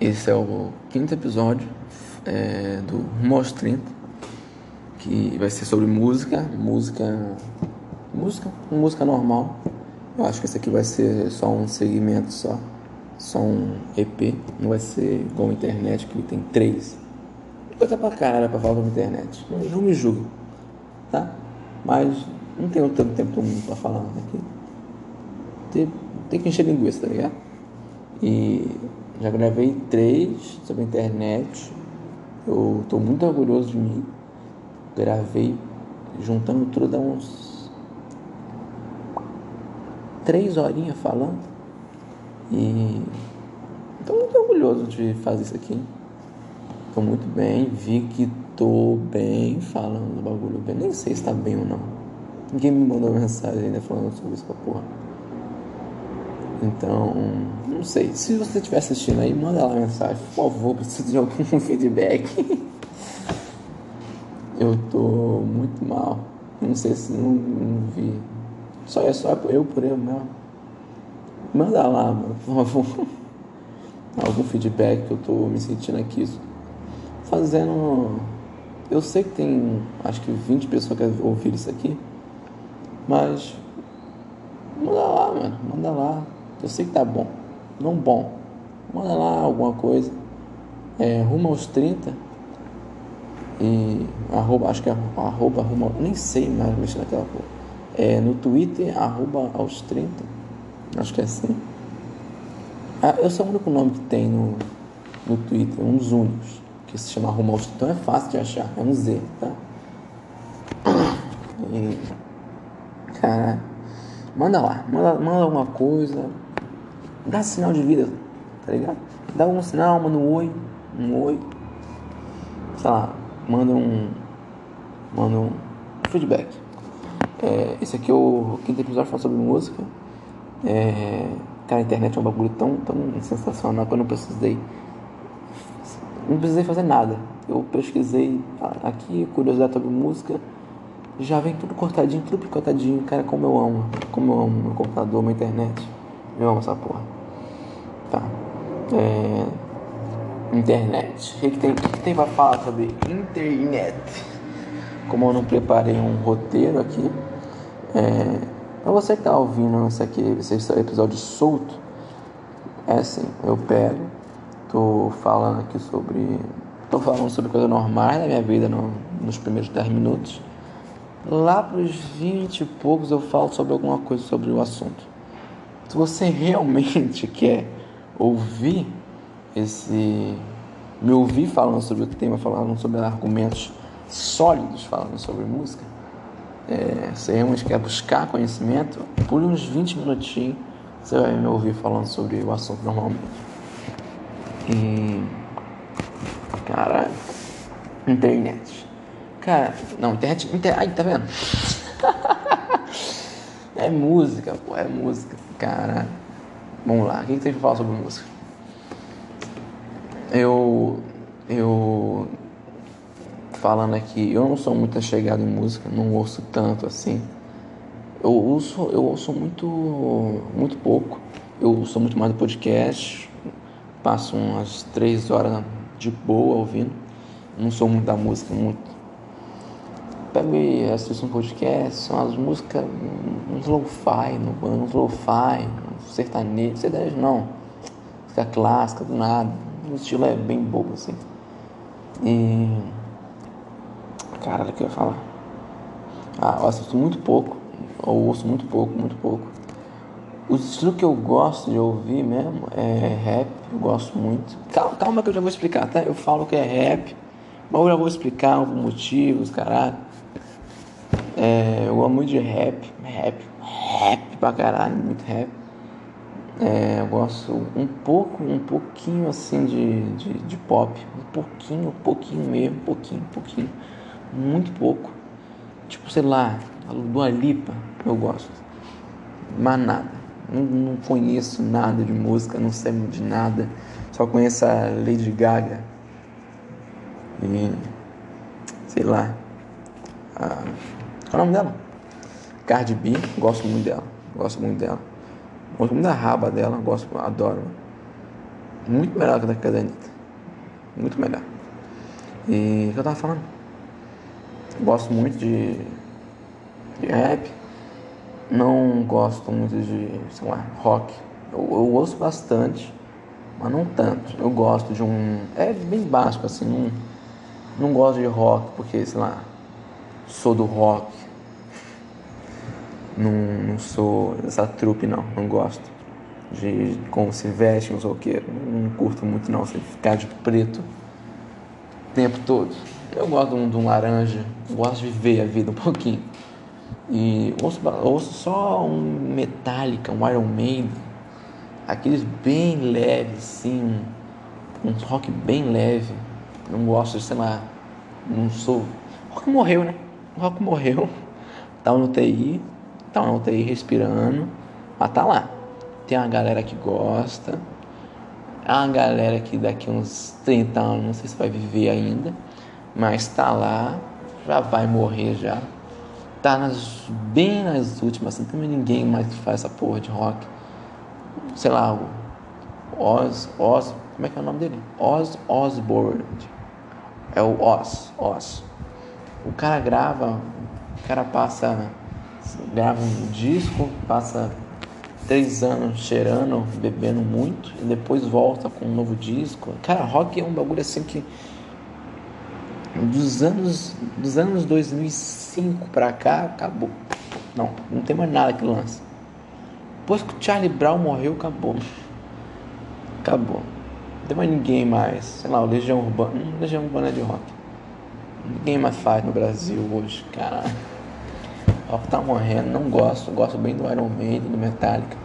Esse é o quinto episódio é, do Rumo aos 30, que vai ser sobre música, música, música, música normal. Eu acho que esse aqui vai ser só um segmento só, só um EP, não vai ser igual a internet que tem três. Coisa pra caralho pra falar sobre internet. Não me julgue, tá? Mas não tenho tanto tempo do mundo pra falar aqui. Tem, tem que encher linguiça, tá ligado? E já gravei três sobre a internet. Eu estou muito orgulhoso de mim. Gravei juntando tudo dá uns três horinhas falando. E estou muito orgulhoso de fazer isso aqui. Estou muito bem, vi que estou bem falando do bagulho bem. Nem sei se está bem ou não. Ninguém me mandou mensagem ainda falando sobre isso pra porra. Então, não sei. Se você estiver assistindo aí, manda lá mensagem. Por favor, preciso de algum feedback. Eu tô muito mal. Não sei se não, não vi. Só é só eu por eu mesmo. Manda lá, mano, por favor. Algum feedback que eu tô me sentindo aqui. Fazendo. Eu sei que tem acho que 20 pessoas que ouviram isso aqui. Mas. Manda lá, mano. Manda lá. Eu sei que tá bom. Não bom. Manda lá alguma coisa. É, rumo aos 30. E arroba, acho que é arroba, rumo, nem sei mais mexer naquela porra. É, no Twitter, arroba aos 30. Acho que é assim. Ah, eu sou o único nome que tem no, no Twitter, um dos únicos, que se chama Rumo aos 30. Então é fácil de achar, é um Z, tá? E, cara, manda lá, manda, manda alguma coisa, dá sinal de vida, tá ligado? Dá algum sinal, manda um oi, um oi, sei lá, manda um, manda um feedback. É, esse aqui é o quinto episódio falando sobre música. É, cara, a internet é um bagulho tão, tão sensacional que eu não precisei, não precisei fazer nada. Eu pesquisei aqui, curiosidade sobre música, já vem tudo cortadinho, tudo picotadinho. Cara, como eu amo, como eu amo meu computador, minha internet. Eu amo essa porra. É... Internet. O que, que, tem, que, que tem pra falar sobre internet? Como eu não preparei um roteiro aqui, é... você que tá ouvindo esse aqui, esse episódio solto, é assim, eu pego, tô falando aqui sobre. tô falando sobre coisas normais da minha vida no, nos primeiros 10 minutos. Lá pros 20 e poucos eu falo sobre alguma coisa sobre o assunto. Se você realmente quer ouvir esse. me ouvir falando sobre o tema, falando sobre argumentos sólidos, falando sobre música, é, você realmente quer buscar conhecimento, por uns 20 minutinhos você vai me ouvir falando sobre o assunto normalmente. E. Cara. Internet. Cara, não, internet. Inter... Ai, tá vendo? é música, pô, é música. Cara, vamos lá, o que, que tem pra falar sobre música? Eu. Eu. Falando aqui, eu não sou muito chegado em música, não ouço tanto assim. Eu ouço, eu ouço muito, muito pouco. Eu sou muito mais do podcast. Passo umas três horas de boa ouvindo. Não sou muito da música, muito. Pego e assisto um podcast, são as músicas, uns lo-fi, uns lo-fi, uns sertanejo, sertanejo não. Música clássica, do nada. O estilo é bem bobo assim. E. Caralho, o que eu ia falar? Ah, eu assisto muito pouco eu ouço muito pouco, muito pouco. O estilo que eu gosto de ouvir mesmo é rap, eu gosto muito. Calma, calma que eu já vou explicar, tá? Eu falo que é rap, mas eu já vou explicar os motivos, caralho. É, eu gosto muito de rap, rap, rap pra caralho, muito rap. É, eu gosto um pouco, um pouquinho assim de, de, de pop, um pouquinho, um pouquinho mesmo, pouquinho, um pouquinho, muito pouco. Tipo, sei lá, a Dua Lipa, eu gosto. Mas nada. Não, não, conheço nada de música, não sei de nada. Só conheço a Lady Gaga. E. Sei lá. A, qual é o nome dela? Cardi B, gosto muito dela. Gosto muito dela. Gosto muito da raba dela, gosto, adoro. Muito melhor que a da Anitta. Muito melhor. E o que eu tava falando? Gosto muito de, de rap. Não gosto muito de, sei lá, rock. Eu, eu ouço bastante, mas não tanto. Eu gosto de um. É bem básico, assim. Não, não gosto de rock porque, sei lá, sou do rock. Não, não sou essa trupe, não. Não gosto de como se veste os roqueiros. Não curto muito não, você ficar de preto o tempo todo. Eu gosto de um, de um laranja, gosto de viver a vida um pouquinho. E ouço, ouço só um Metallica, um Iron Maiden, aqueles bem leves, sim, um rock bem leve. Não gosto de, sei lá, não sou. O rock morreu, né? O rock morreu. Tá no TI, tá no TI respirando, mas tá lá. Tem uma galera que gosta. Há uma galera que daqui uns 30 anos, não sei se vai viver ainda, mas tá lá, já vai morrer já. Tá nas, bem nas últimas, não tem ninguém mais que faz essa porra de rock. Sei lá, o Oz, Oz, como é que é o nome dele? Oz Osbourne. É o Oz, Oz. O cara grava, o cara passa, grava um disco, passa três anos cheirando, bebendo muito, e depois volta com um novo disco. Cara, rock é um bagulho assim que. Dos anos, dos anos 2005 pra cá, acabou. Não, não tem mais nada que lança. Depois que o Charlie Brown morreu, acabou. Acabou. Não tem mais ninguém mais. Sei lá, o Legião Urbana. Hum, Legião Urbana é de rock. Ninguém mais faz no Brasil hoje, caralho. Rock tá morrendo, não gosto. Gosto bem do Iron Maiden, do Metallica.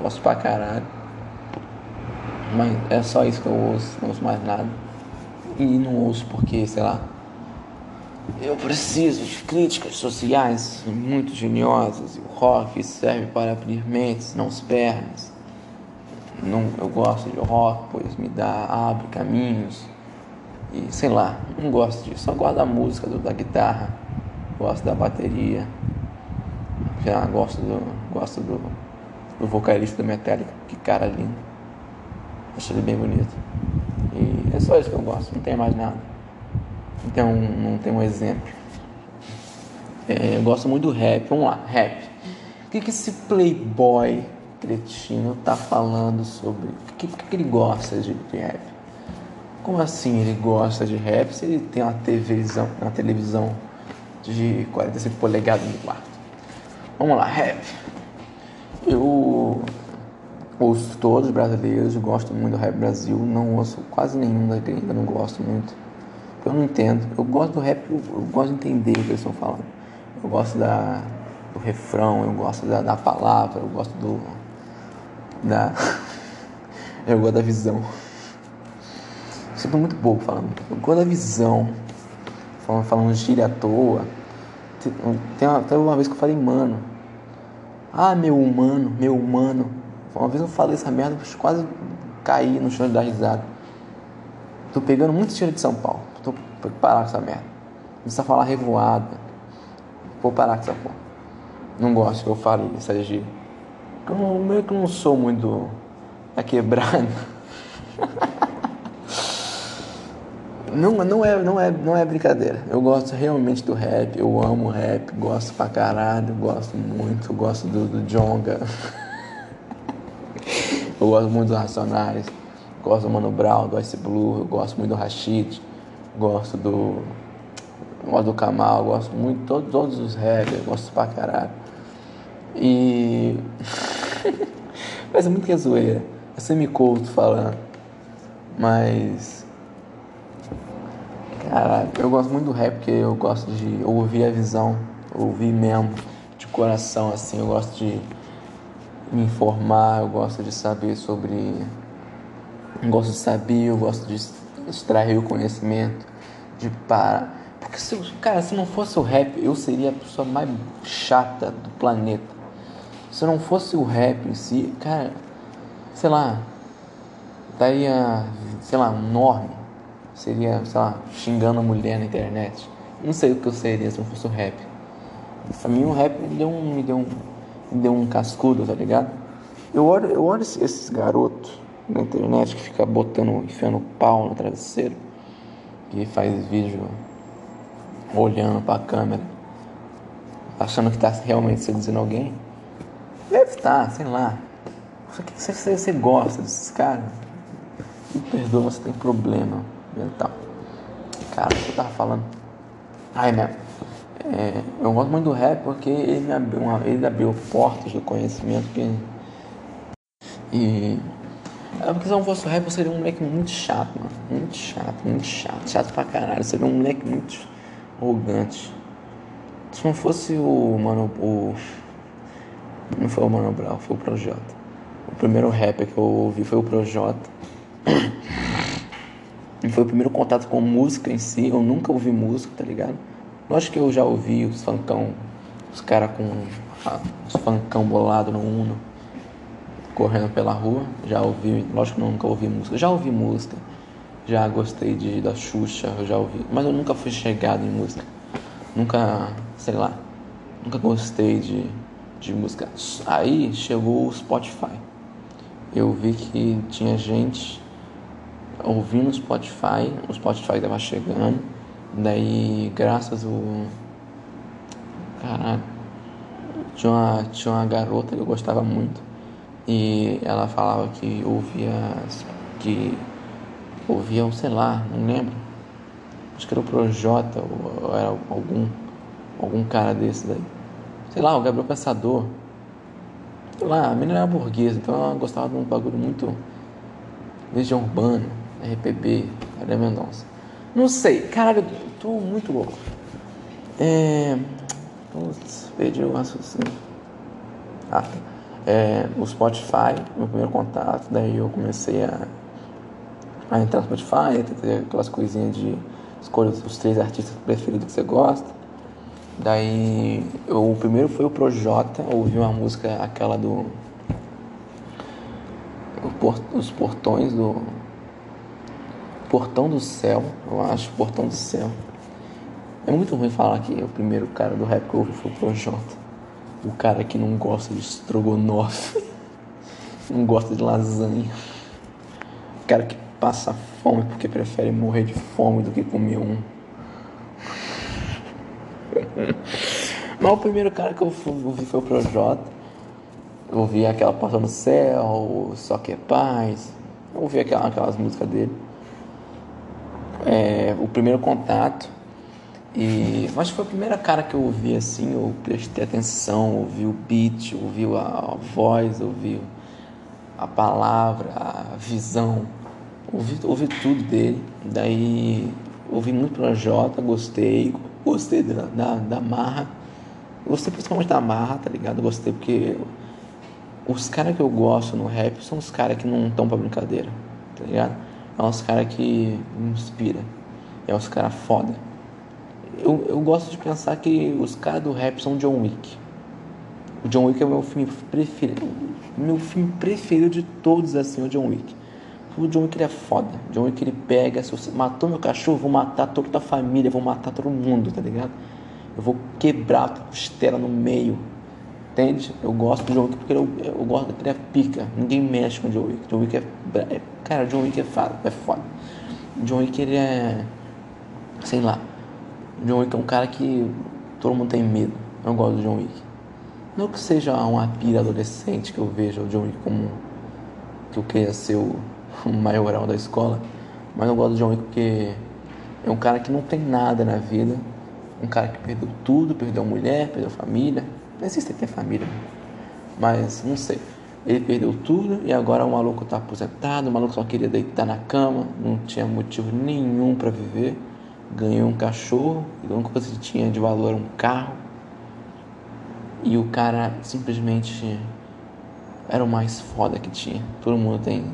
Gosto pra caralho. Mas é só isso que eu ouço, não ouço mais nada. E não ouço porque, sei lá. Eu preciso de críticas sociais muito geniosas. E o rock serve para abrir mentes, não as pernas. Não, eu gosto de rock, pois me dá, abre caminhos. E sei lá, não gosto disso. Só gosto da música, da guitarra, gosto da bateria. Já gosto do, gosto do, do vocalista do Metallica, que cara lindo. Acho ele bem bonito. E é só isso que eu gosto, não tem mais nada. Não tem um, não tem um exemplo. É, eu gosto muito do rap. Vamos lá, rap. O que, que esse playboy cretino tá falando sobre. O que, que ele gosta de, de rap? Como assim ele gosta de rap se ele tem uma televisão, uma televisão de 45 polegadas no quarto? Vamos lá, rap. Eu ouço todos os brasileiros, gosto muito do rap Brasil, não ouço quase nenhum da gringa, não gosto muito. Eu não entendo. Eu gosto do rap, eu, eu gosto de entender o que eles estão falando. Eu gosto da, do refrão, eu gosto da, da palavra, eu gosto do. da. eu gosto da visão. Sempre muito pouco falando. Eu gosto da visão. Falando, falando gíria à toa tem até uma vez que eu falei, mano. Ah, meu humano, meu humano. Uma vez eu falei essa merda, quase caí no chão de dar risada. Tô pegando muito cheiro de São Paulo. Tô vou parar com essa merda. Precisa falar revoada. Vou parar com essa porra. Não gosto que eu fale essa gíria. Eu meio que não sou muito a quebrada. Não, não, é, não, é, não é brincadeira. Eu gosto realmente do rap, eu amo rap, gosto pra caralho, gosto muito, gosto do, do Jonga. eu gosto muito dos Racionais, gosto do Mano Brown, do Ice Blue, eu gosto muito do Rashid, gosto do. Gosto do Kamal, gosto muito de todos, todos os rap, eu gosto pra caralho. E. Mas é muito que é zoeira. É semi-culto falando. Mas Cara, eu gosto muito do rap porque eu gosto de ouvir a visão, ouvir mesmo, de coração, assim. Eu gosto de me informar, eu gosto de saber sobre. Eu gosto de saber, eu gosto de extrair o conhecimento, de parar. Porque, se, cara, se não fosse o rap, eu seria a pessoa mais chata do planeta. Se não fosse o rap em si, cara, sei lá, daria, sei lá, um norme seria, sei lá, xingando a mulher na internet. Não sei o que eu seria se não fosse o rap. Pra mim o rap me deu um, me deu um, me deu um cascudo, tá ligado? Eu olho, eu olho esses garotos, na internet que fica botando, enfiando pau no travesseiro, que faz vídeo olhando pra câmera, achando que tá realmente seduzindo alguém. Deve estar, sei lá. Só que você, você gosta desses caras. Me perdoa, você tem problema mental. Cara, o que eu tava falando? Ai, né? É, eu gosto muito do rap porque ele me abriu, uma, ele abriu portas do conhecimento que. E. É porque se eu não fosse o rap, eu seria um moleque muito chato, mano. Muito chato, muito chato. Chato pra caralho. Eu seria um moleque muito arrogante. Se não fosse o mano. O. Não foi o Mano Brown, foi o Projota. O primeiro rapper que eu ouvi foi o Projota. E foi o primeiro contato com música em si. Eu nunca ouvi música, tá ligado? Lógico que eu já ouvi os funkão, os caras com ah, os funkão bolado no Uno, correndo pela rua. Já ouvi, lógico que eu nunca ouvi música. Já ouvi música, já gostei de da Xuxa, eu já ouvi. Mas eu nunca fui chegado em música. Nunca, sei lá, nunca gostei de, de música. Aí chegou o Spotify. Eu vi que tinha gente ouvindo o Spotify, o Spotify estava chegando, daí graças ao. Caralho. Tinha uma, tinha uma garota que eu gostava muito e ela falava que ouvia. que ouvia, sei lá, não lembro. Acho que era o Projota ou era algum, algum cara desse daí. Sei lá, o Gabriel Pensador. Sei lá, a menina era burguesa, então ela gostava de um bagulho muito. Legião Urbana. RPB, Maria Mendonça. Não sei, caralho, eu tô muito louco. É. Putz, perdi o raciocínio. Ah, tá. É, o Spotify, meu primeiro contato, daí eu comecei a, a entrar no Spotify, ter aquelas coisinhas de escolha os três artistas preferidos que você gosta. Daí eu, o primeiro foi o Projota, ouvi uma música, aquela do. Os portões do Portão do Céu, eu acho, Portão do Céu. É muito ruim falar que o primeiro cara do rap que eu ouvi foi o Projota. O cara que não gosta de estrogonofe, não gosta de lasanha. O cara que passa fome porque prefere morrer de fome do que comer um. Mas o primeiro cara que eu ouvi foi o Projota. Eu ouvi aquela Porta do Céu, Só Que é Paz. Eu ouvi aquelas, aquelas músicas dele é, o primeiro contato. E que foi a primeira cara que eu ouvi assim, eu prestei atenção, ouvi o beat, ouvi a, a voz, ouvi a palavra, a visão, ouvi, ouvi tudo dele. Daí ouvi muito Projota, gostei, gostei da, da, da marra, gostei principalmente da marra, tá ligado? Gostei porque os caras que eu gosto no rap são os caras que não estão pra brincadeira, tá ligado? É uns caras que me inspira. É uns caras foda. Eu, eu gosto de pensar que os caras do rap são John Wick. O John Wick é o meu filme preferido. Meu filme preferido de todos assim, o John Wick. O John Wick ele é foda. O John Wick ele pega, se você matou meu cachorro, vou matar toda a família, vou matar todo mundo, tá ligado? Eu vou quebrar a costela no meio. Entende? Eu gosto do John Wick porque eu, eu gosto ele é pica. Ninguém mexe com o John Wick. John Wick é, é Cara, John Wick é foda, é foda. John Wick ele é. Sei lá. John Wick é um cara que todo mundo tem medo. Eu gosto do John Wick. Não que seja uma pira adolescente que eu vejo o John Wick como que eu queria ser o, o maioral da escola. Mas eu gosto do John Wick porque é um cara que não tem nada na vida. Um cara que perdeu tudo, perdeu a mulher, perdeu a família. Existe ter família. Mas não sei. Ele perdeu tudo e agora o maluco está aposentado. O maluco só queria deitar na cama, não tinha motivo nenhum para viver. Ganhou um cachorro, e a única coisa que tinha de valor era um carro. E o cara simplesmente era o mais foda que tinha. Todo mundo tem.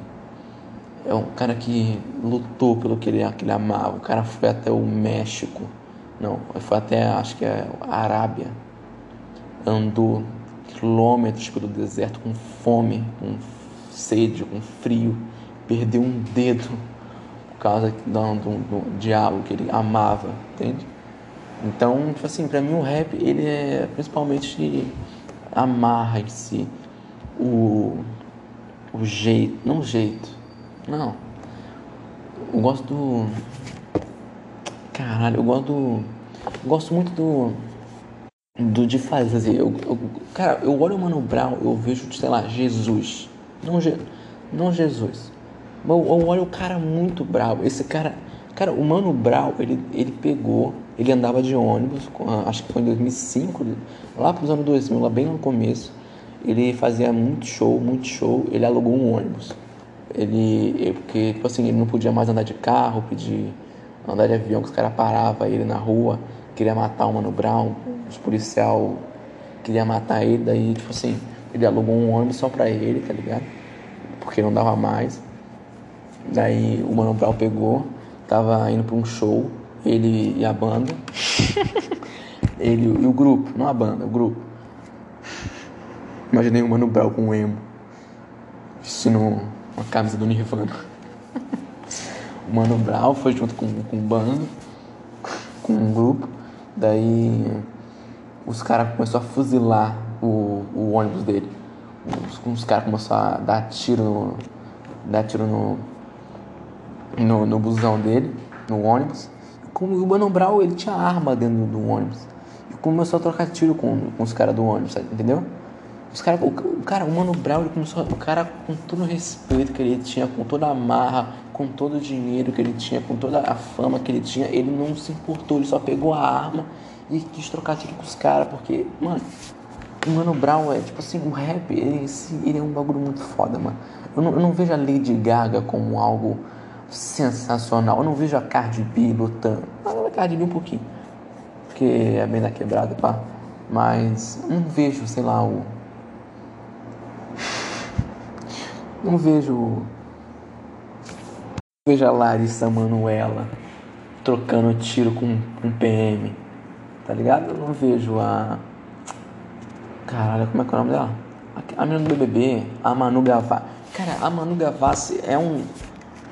É um cara que lutou pelo que ele, que ele amava. O cara foi até o México. Não, foi até acho que é a Arábia. Andou quilômetros pelo deserto com fome, com sede, com frio, perdeu um dedo por causa do, do, do diabo que ele amava, entende? Então, tipo assim, para mim o rap ele é principalmente amarra em si o, o jeito, não o jeito, Não. Eu gosto do. Caralho, eu gosto do. Eu gosto muito do. Do de fazer. Eu, eu, cara, eu olho o Mano Brown, eu vejo, sei lá, Jesus. Não, Je, não Jesus. Eu, eu olho o cara muito bravo. Esse cara. Cara, o Mano Brown, ele, ele pegou. Ele andava de ônibus, acho que foi em 2005, lá para os anos 2000, lá bem no começo. Ele fazia muito show, muito show. Ele alugou um ônibus. Ele, porque, tipo assim, ele não podia mais andar de carro, pedir andar de avião, que os caras paravam ele na rua, queria matar o Mano Brown, os policial queria matar ele, daí, tipo assim, ele alugou um ônibus só pra ele, tá ligado? Porque não dava mais. Daí o Mano Brown pegou, tava indo pra um show, ele e a banda. ele e o grupo, não a banda, o grupo. Imaginei o Mano Brown com um emo, vestindo uma camisa do Nirvana. o Mano Brown foi junto com, com um bando, com um grupo. Daí os caras começaram a fuzilar o, o ônibus dele. Os, os caras começaram a dar tiro no, dar tiro no, no, no busão dele, no ônibus. Como o Mano Brown, ele tinha arma dentro do ônibus. E começou a trocar tiro com, com os caras do ônibus, entendeu? Os cara, o, o, cara, o Mano Brown, ele começou, o cara com todo o respeito que ele tinha, com toda a marra, com todo o dinheiro que ele tinha, com toda a fama que ele tinha, ele não se importou, ele só pegou a arma e quis trocar tiro com os caras, porque, mano, o Mano Brown é, tipo assim, o rap, ele, ele é um bagulho muito foda, mano. Eu não, eu não vejo a Lady Gaga como algo sensacional, eu não vejo a Cardi B lutando, a Cardi B um pouquinho, porque é bem da quebrada, pá. Mas não vejo, sei lá, o Não vejo. Vejo a Larissa Manuela trocando tiro com um PM. Tá ligado? Eu não vejo a. Caralho, como é que é o nome dela? A menina do BBB, a Manu Gavassi. Cara, a Manu Gavassi é um.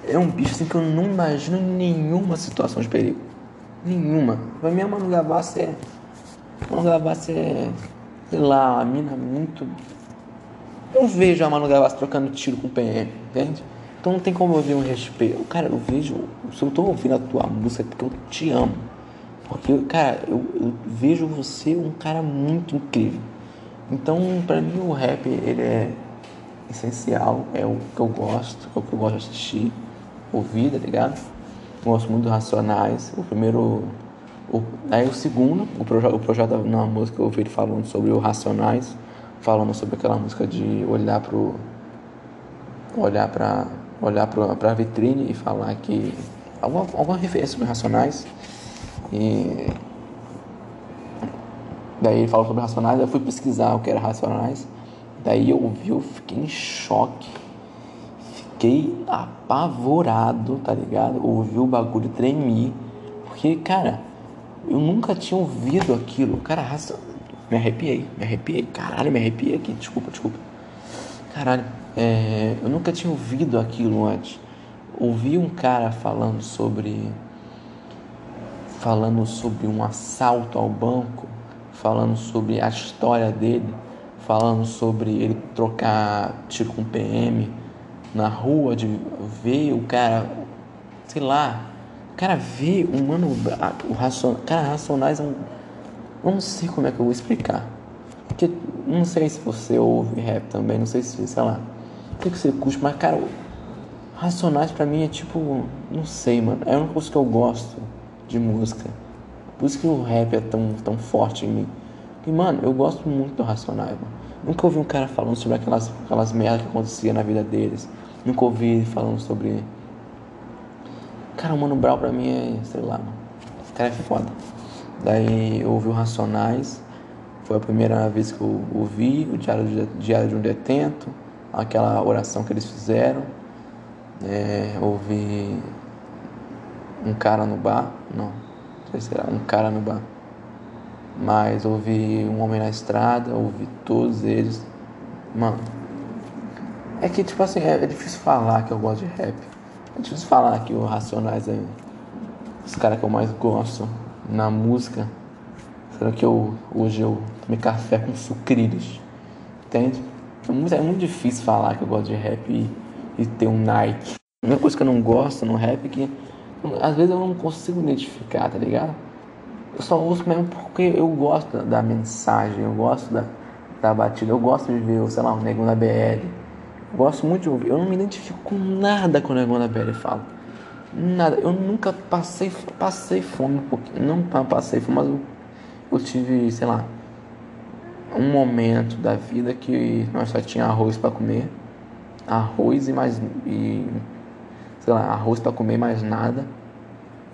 É um bicho assim que eu não imagino nenhuma situação de perigo. Nenhuma. Pra mim, a Manu Gavassi é. A Manu Gavassi é. Sei lá, a mina muito eu vejo a Manu Gavassi trocando tiro com o PM, entende? Então não tem como eu ver um respeito. Cara, eu vejo. Se eu tô ouvindo a tua música é porque eu te amo. Porque, cara, eu, eu vejo você um cara muito incrível. Então, pra mim, o rap, ele é essencial. É o que eu gosto, é o que eu gosto de assistir, ouvir, tá ligado? Eu gosto muito dos Racionais. O primeiro. O, aí o segundo, o, proje, o projeto na música eu ouvi ele falando sobre o Racionais falando sobre aquela música de olhar pro olhar para olhar para a vitrine e falar que alguma, alguma referência sobre racionais e daí ele falou sobre racionais eu fui pesquisar o que era racionais daí eu ouvi eu fiquei em choque fiquei apavorado tá ligado ouvi o bagulho tremer porque cara eu nunca tinha ouvido aquilo cara racionais me arrepiei, me arrepiei. Caralho, me arrepiei aqui. Desculpa, desculpa. Caralho, é, eu nunca tinha ouvido aquilo antes. Ouvi um cara falando sobre. Falando sobre um assalto ao banco, falando sobre a história dele, falando sobre ele trocar tiro com PM na rua, de ver o cara, sei lá, o cara vê o mano, o racional, cara, racionais é um eu não sei como é que eu vou explicar. Porque não sei se você ouve rap também, não sei se, sei lá, o que, que você curte, mas cara, Racionais pra mim é tipo, não sei, mano, é uma coisa que eu gosto de música. Por isso que o rap é tão, tão forte em mim. E, mano, eu gosto muito do Racionais, mano. Nunca ouvi um cara falando sobre aquelas, aquelas merdas que acontecia na vida deles. Nunca ouvi falando sobre. Cara, o Mano Brown pra mim é, sei lá, mano. Esse cara é foda. Daí eu ouvi o Racionais, foi a primeira vez que eu ouvi o Diário de, Diário de um Detento, aquela oração que eles fizeram. É, ouvi um cara no bar, não, não sei se era um cara no bar, mas ouvi um homem na estrada, ouvi todos eles, mano. É que tipo assim, é, é difícil falar que eu gosto de rap. É difícil falar que o Racionais é os caras que eu mais gosto na música, será que eu hoje eu tomei café com sucrilhos? Entende? É muito, é muito difícil falar que eu gosto de rap e, e ter um Nike. A única coisa que eu não gosto no rap é que às vezes eu não consigo identificar, tá ligado? Eu só ouço mesmo porque eu gosto da mensagem, eu gosto da, da batida, eu gosto de ver, sei lá, o Negão da BL. Eu gosto muito de ouvir. Eu não me identifico com nada com o Negão da BL fala. Nada. Eu nunca passei, passei fome um pouquinho. Não passei fome, mas eu, eu tive, sei lá, um momento da vida que nós só tinha arroz para comer. Arroz e mais. E, sei lá, arroz para comer mais nada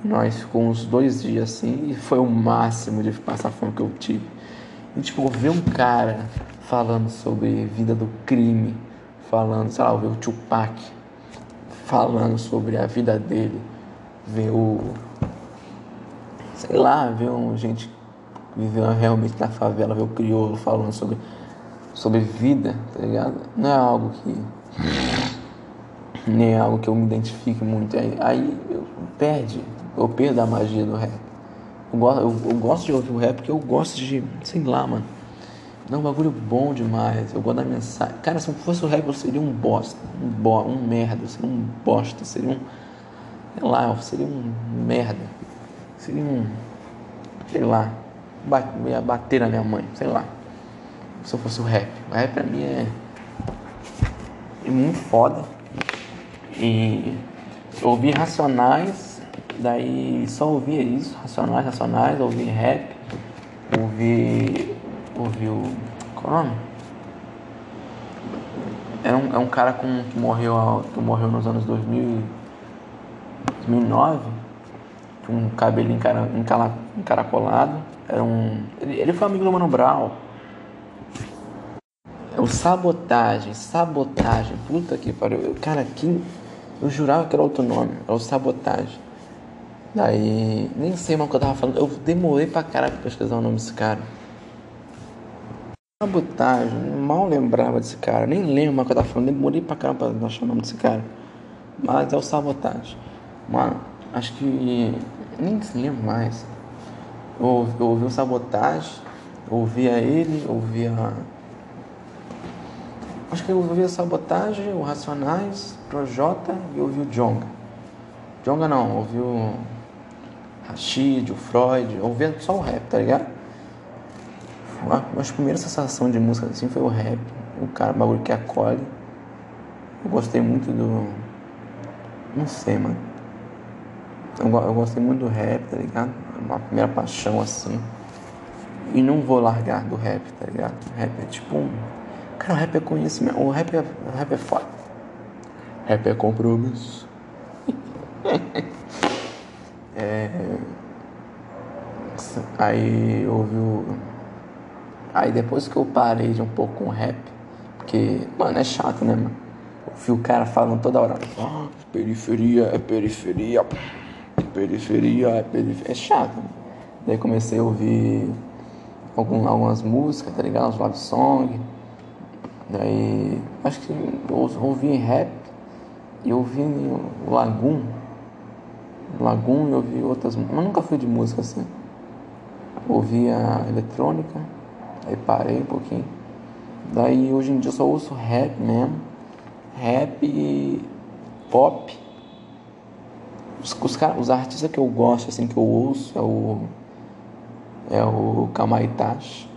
nós ficamos uns dois dias assim e foi o máximo de passar fome que eu tive. E tipo, ver um cara falando sobre vida do crime, falando, sei lá, ver o Tupac falando sobre a vida dele, ver o. sei lá, ver um, gente vivendo realmente na favela, ver o crioulo falando sobre, sobre vida, tá ligado? Não é algo que. Nem é algo que eu me identifique muito. Aí, aí eu, perde eu perdo a magia do rap. Eu gosto, eu, eu gosto de ouvir o rap porque eu gosto de, sei lá, mano. Não, um bagulho bom demais. Eu gosto da mensagem. Cara, se não fosse o rap, eu seria um bosta. Um, bo, um merda. seria um bosta. Seria um. Sei lá, eu seria um merda. Seria um. Sei lá. Ia bater na minha mãe. Sei lá. Se eu fosse o rap. O rap pra mim é. É muito foda. E. Ouvir Racionais Daí só ouvia isso, Racionais, Racionais, ouvi rap, ouvi. ouvi o. Qual é o nome? É um, é um cara com, que, morreu, que morreu nos anos 2000, 2009, com um cabelinho encara, encara, encaracolado. Era um, ele, ele foi amigo do Mano Brown. É o Sabotagem, Sabotagem, puta que pariu. Cara, que, eu jurava que era outro nome, é o Sabotagem. Daí, nem sei mais o que eu tava falando. Eu demorei pra caralho pra pesquisar o nome desse cara. Sabotagem, mal lembrava desse cara. Nem lembro mais o que eu tava falando. Demorei pra caramba pra achar o nome desse cara. Mas é o Sabotagem. Mano, acho que. Nem se lembro mais. Eu, eu ouvi o Sabotagem, ouvia ele, ouvia. Acho que eu ouvi a Sabotagem, o Racionais, Projota e ouvi o Jonga. Jonga não, ouvi o. Rashid, o Freud, ouvia só o rap, tá ligado? A minha primeira sensação de música assim foi o rap, o cara, o bagulho que acolhe. Eu gostei muito do. Não sei, mano. Eu, eu gostei muito do rap, tá ligado? Uma primeira paixão assim. E não vou largar do rap, tá ligado? O rap é tipo um. Cara, o rap é conhecimento. O rap é, o rap é foda. Rap é compromisso. É... Aí houve o. Aí depois que eu parei de um pouco com rap, porque, mano, é chato, né, mano? Ouvi o cara falando toda hora, ah, periferia é periferia, periferia é periferia. É chato. Né? Daí comecei a ouvir algum, algumas músicas, tá ligado? Os love song. Daí acho que eu ouvi rap e ouvi o Lagoon Lagoon, eu ouvi outras, mas nunca fui de música assim. Ouvia eletrônica, aí parei um pouquinho. Daí hoje em dia eu só ouço rap mesmo. Rap e pop. Os, os, os artistas que eu gosto, assim, que eu ouço é o. É o Kamaitachi,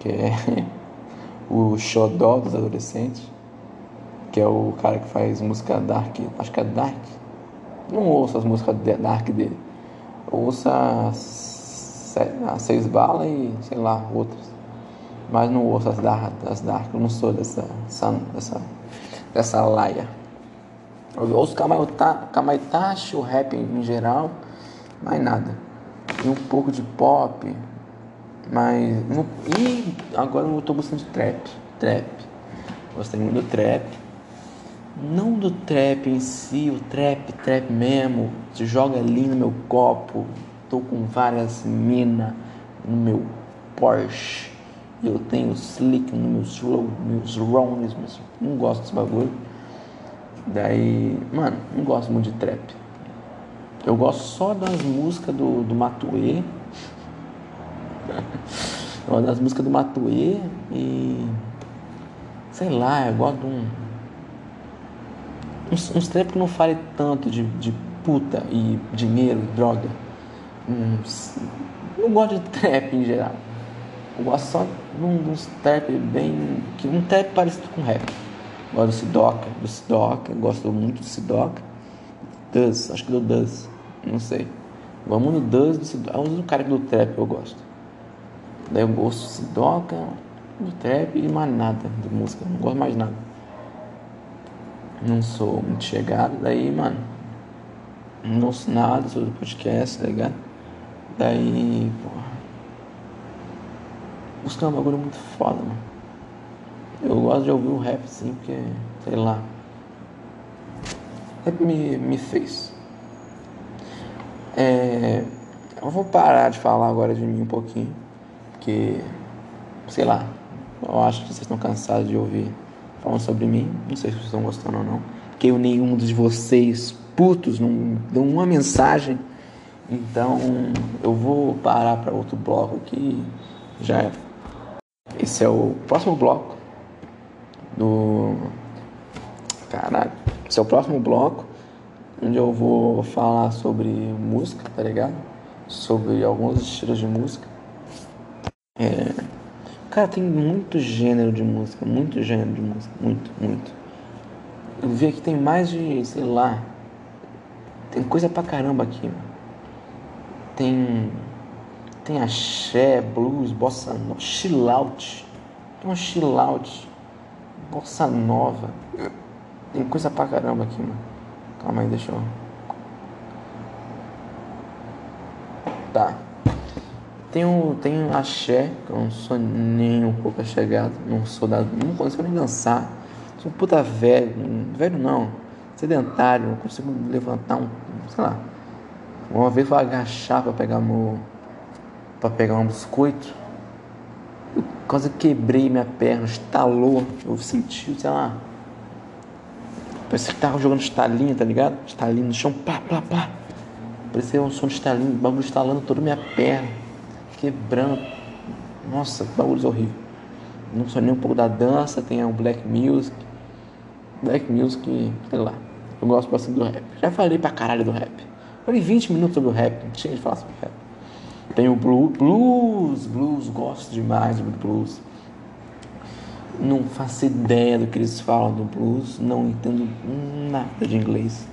que é o xodó dos adolescentes, que é o cara que faz música dark, acho que é dark, não ouço as músicas dark dele. As, as seis balas e sei lá, outras. Mas não ouço as dark, as dark. Eu não sou dessa, dessa, dessa laia. Eu ouço Kamaitachi, o rap em geral, mais nada. E um pouco de pop, mas. E agora eu tô gostando de trap. Trap. Gostei muito do trap não do trap em si, o trap, trap mesmo, se joga ali no meu copo, tô com várias minas no meu Porsche, eu tenho slick no meus slow, meus rounds, meus... não gosto desse bagulho. Daí, mano, não gosto muito de trap. Eu gosto só das músicas do, do Matuê. Das músicas do Matuê e. Sei lá, eu gosto de um uns, uns que não fale tanto de, de puta e dinheiro e droga. Uns, não gosto de trap em geral. Eu gosto só de uns trap bem. um trap parecido com rap. Gosto do Sidoca, do Sidoca, gosto muito do Sidoca. Duz, acho que do Duz, não sei. Vamos no Duz do Sidoca. É um cara do trap eu gosto. Daí eu gosto do Sidoca, do trap e mais nada de música. Não gosto mais nada. Não sou muito chegado, daí, mano. Não ouço nada sobre podcast, tá ligado? Daí, porra. Música é um bagulho muito foda, mano. Eu gosto de ouvir um rap sim, porque, sei lá. Rap me, me fez. É, eu vou parar de falar agora de mim um pouquinho, porque, sei lá, eu acho que vocês estão cansados de ouvir falando sobre mim. Não sei se vocês estão gostando ou não. Porque eu, nenhum de vocês, putos, não dão uma mensagem. Então eu vou parar para outro bloco aqui. Já é. Esse é o próximo bloco do. Caralho. Esse é o próximo bloco. Onde eu vou falar sobre música, tá ligado? Sobre alguns estilos de música. É, Cara, tem muito gênero de música, muito gênero de música, muito, muito. Eu vi aqui tem mais de, sei lá, tem coisa pra caramba aqui. Tem tem axé, blues, bossa nova, chill out. Tem um chill out, bossa nova. Tem coisa pra caramba aqui, mano. Calma aí, deixa eu. Tá. Tem um, tem axé, que eu não sou nem um pouco chegado, não sou da. não consigo nem dançar. Sou um puta velho, velho não, sedentário, não consigo levantar um. sei lá. Uma vez vou agachar pra pegar meu. pra pegar um biscoito. Eu quase quebrei minha perna, estalou, eu senti, sei lá. Parecia que tava jogando estalinho, tá ligado? Estalinho no chão, pá, pá, pá. Parecia um som de estalinho, bagulho estalando toda minha perna quebrando. Nossa, bagulho horrível. Não sou nem um pouco da dança, tem o black music. Black music, sei lá. Eu gosto bastante do rap. Já falei pra caralho do rap. Falei 20 minutos sobre o rap, não tinha de falar sobre rap. Tem o blues, blues, gosto demais do blues. Não faço ideia do que eles falam do blues, não entendo nada de inglês.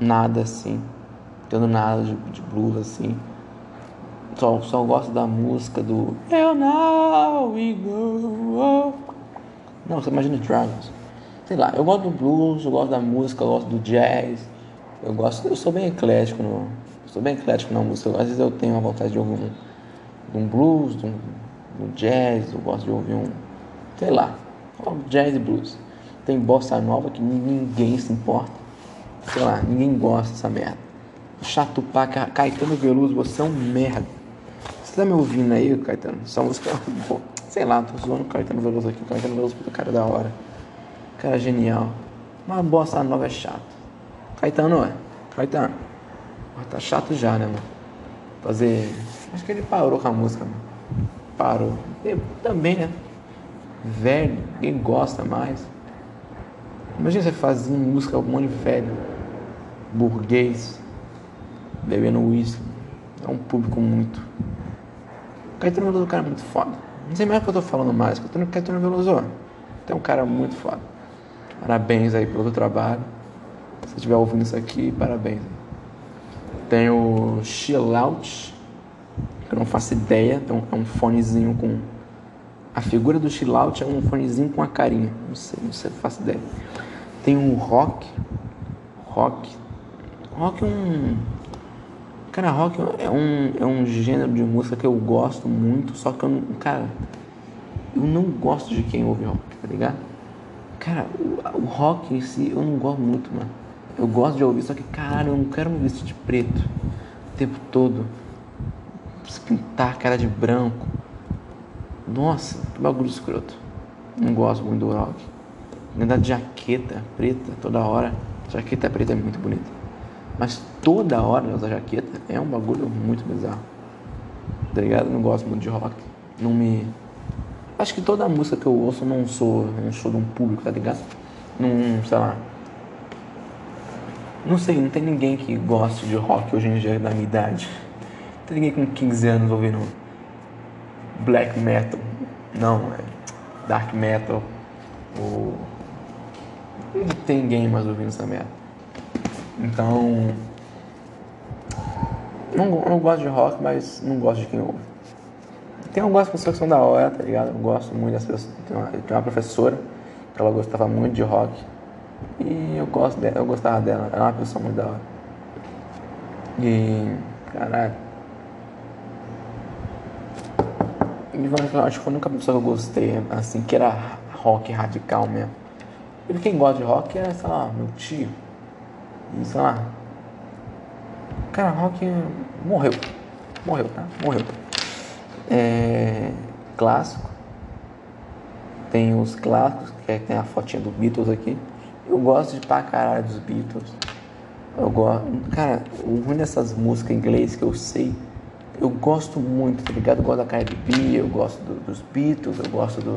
Nada assim. Entendo nada de, de blues assim. Só, só gosto da música do Eu Now We Go. Não, você imagina Dragons. Sei lá, eu gosto do blues, eu gosto da música, eu gosto do jazz. Eu gosto, eu sou bem eclético no, sou bem eclético na música. Às vezes eu tenho a vontade de ouvir um, um blues, de um, um, jazz, eu gosto de ouvir um, sei lá, jazz e blues. Tem bossa nova que ninguém se importa. Sei lá, ninguém gosta dessa merda. Chato pra Caetano Veloso, você é um merda. Você tá me ouvindo aí, Caetano? Essa música. Sei lá, tô zoando o Caetano Veloso aqui. O Caetano Veloso, puta cara da hora. Cara genial. Uma bossa nova é chato. Caetano, é? Caetano. Tá chato já, né, mano? Fazer. Acho que ele parou com a música, mano. Parou. Eu também, né? Velho, ninguém gosta mais. Imagina você fazer música um monte de velho. Burguês. Bebendo uísque. É um público muito Caetano Veloso é um cara muito foda. Não sei mais o que eu tô falando mais. Caetano, Caetano Veloso é um cara muito foda. Parabéns aí pelo trabalho. Se estiver ouvindo isso aqui, parabéns. Tem o Chill Out, que eu não faço ideia. Então é um fonezinho com. A figura do Chill Out é um fonezinho com a carinha. Não sei, não sei, não faço ideia. Tem o Rock. Rock. Rock é um Cara, rock é um, é um gênero de música que eu gosto muito, só que eu não. Cara, eu não gosto de quem ouve rock, tá ligado? Cara, o, o rock em si eu não gosto muito, mano. Eu gosto de ouvir, só que, caralho, eu não quero me vestir de preto o tempo todo. Se pintar a cara de branco. Nossa, que bagulho escroto. Não gosto muito do rock. Andar de jaqueta preta toda hora. Jaqueta preta é muito bonita. Mas toda hora usar jaqueta é um bagulho muito bizarro. Tá ligado? Não gosto muito de rock. Não me. Acho que toda música que eu ouço não sou, não sou de um público, tá ligado? Não, sei lá. Não sei, não tem ninguém que goste de rock hoje em dia da minha idade. Não tem ninguém com 15 anos ouvindo black metal. Não, é dark metal. Ou. Não tem ninguém mais ouvindo essa merda. Então. Não, não gosto de rock, mas não gosto de quem ouve. Tem algumas pessoas que são da hora, tá ligado? Eu gosto muito das pessoas. Tem uma, tem uma professora que ela gostava muito de rock. E eu gosto eu gostava dela, ela é uma pessoa muito da hora. E. Caralho. Acho que foi a única pessoa que eu gostei, assim, que era rock radical mesmo. E quem gosta de rock era, sei lá, meu tio. Sei lá. Cara, rock morreu. Morreu, tá? Morreu. É. Clássico. Tem os clássicos, que é, tem a fotinha do Beatles aqui. Eu gosto de pra caralho dos Beatles. Eu gosto. Cara, o ruim dessas músicas em inglês que eu sei, eu gosto muito, tá ligado? Eu gosto da Cardi B, eu gosto do, dos Beatles, eu gosto do.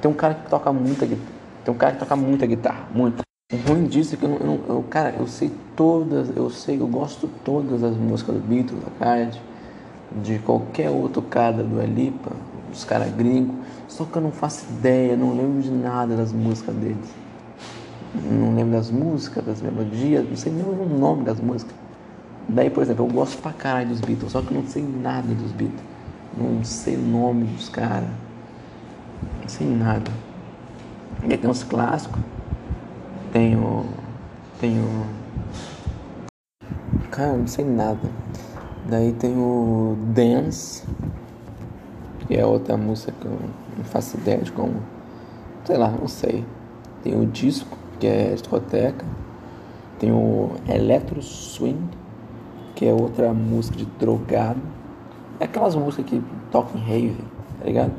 Tem um cara que toca muita guitarra. Tem um cara que toca muita guitarra, muito. O ruim disso é que eu, eu, cara, eu sei todas, eu sei, eu gosto todas as músicas do Beatles, da Cardi, de qualquer outro cara do Elipa, dos caras gringos. Só que eu não faço ideia, não lembro de nada das músicas deles. Não lembro das músicas, das melodias, não sei nem o nome das músicas. Daí, por exemplo, eu gosto pra caralho dos Beatles, só que eu não sei nada dos Beatles. Não sei nome dos caras. Não sei nada. E tem os clássicos. Tenho. Tenho. Cara, não sei nada. Daí tem o Dance, que é outra música que eu não faço ideia de como. Sei lá, não sei. Tem o disco, que é discoteca. Tem o Electro Swing, que é outra música de drogado. É aquelas músicas que tocam em rave, tá ligado?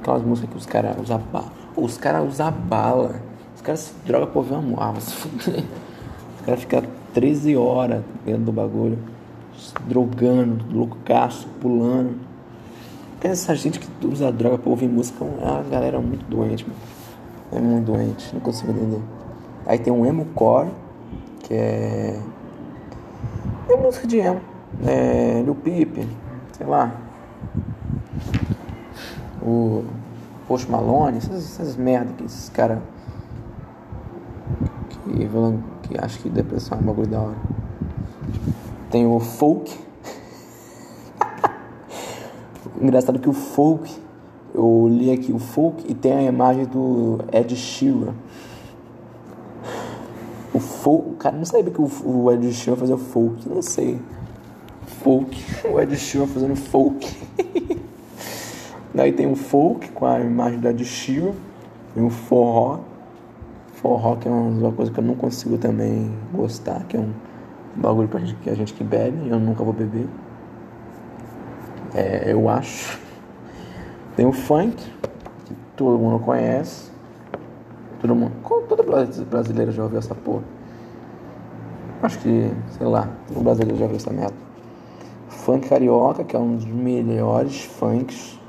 Aquelas músicas que os caras usam bala. Os caras usam bala. Os caras se drogam pra ouvir uma música. Os caras ficam 13 horas dentro do bagulho, drogando, loucaço, pulando essa gente que usa droga pra ouvir música é uma galera muito doente, mano. É muito doente, não consigo entender. Aí tem um emo core, que é. É música de emo. É. Lil Peep, sei lá. O. Post Malone, essas, essas merda que esses caras. Que, que acho que depressão é um bagulho da hora. Tem o folk Engraçado que o folk, eu li aqui o folk e tem a imagem do Ed Sheeran. O folk, cara, não sabia que o, Ed Sheeran fazia folk, não sei. Folk, o Ed Sheeran fazendo folk. Daí tem o folk com a imagem do Ed Sheeran e o forró. Forró que é uma coisa que eu não consigo também gostar, que é um bagulho pra gente, que a gente que bebe, eu nunca vou beber é, eu acho. Tem o funk, que todo mundo conhece. Todo mundo. Todo brasileiro já ouviu essa porra. Acho que, sei lá, todo brasileiro já ouviu essa merda. Funk carioca, que é um dos melhores funks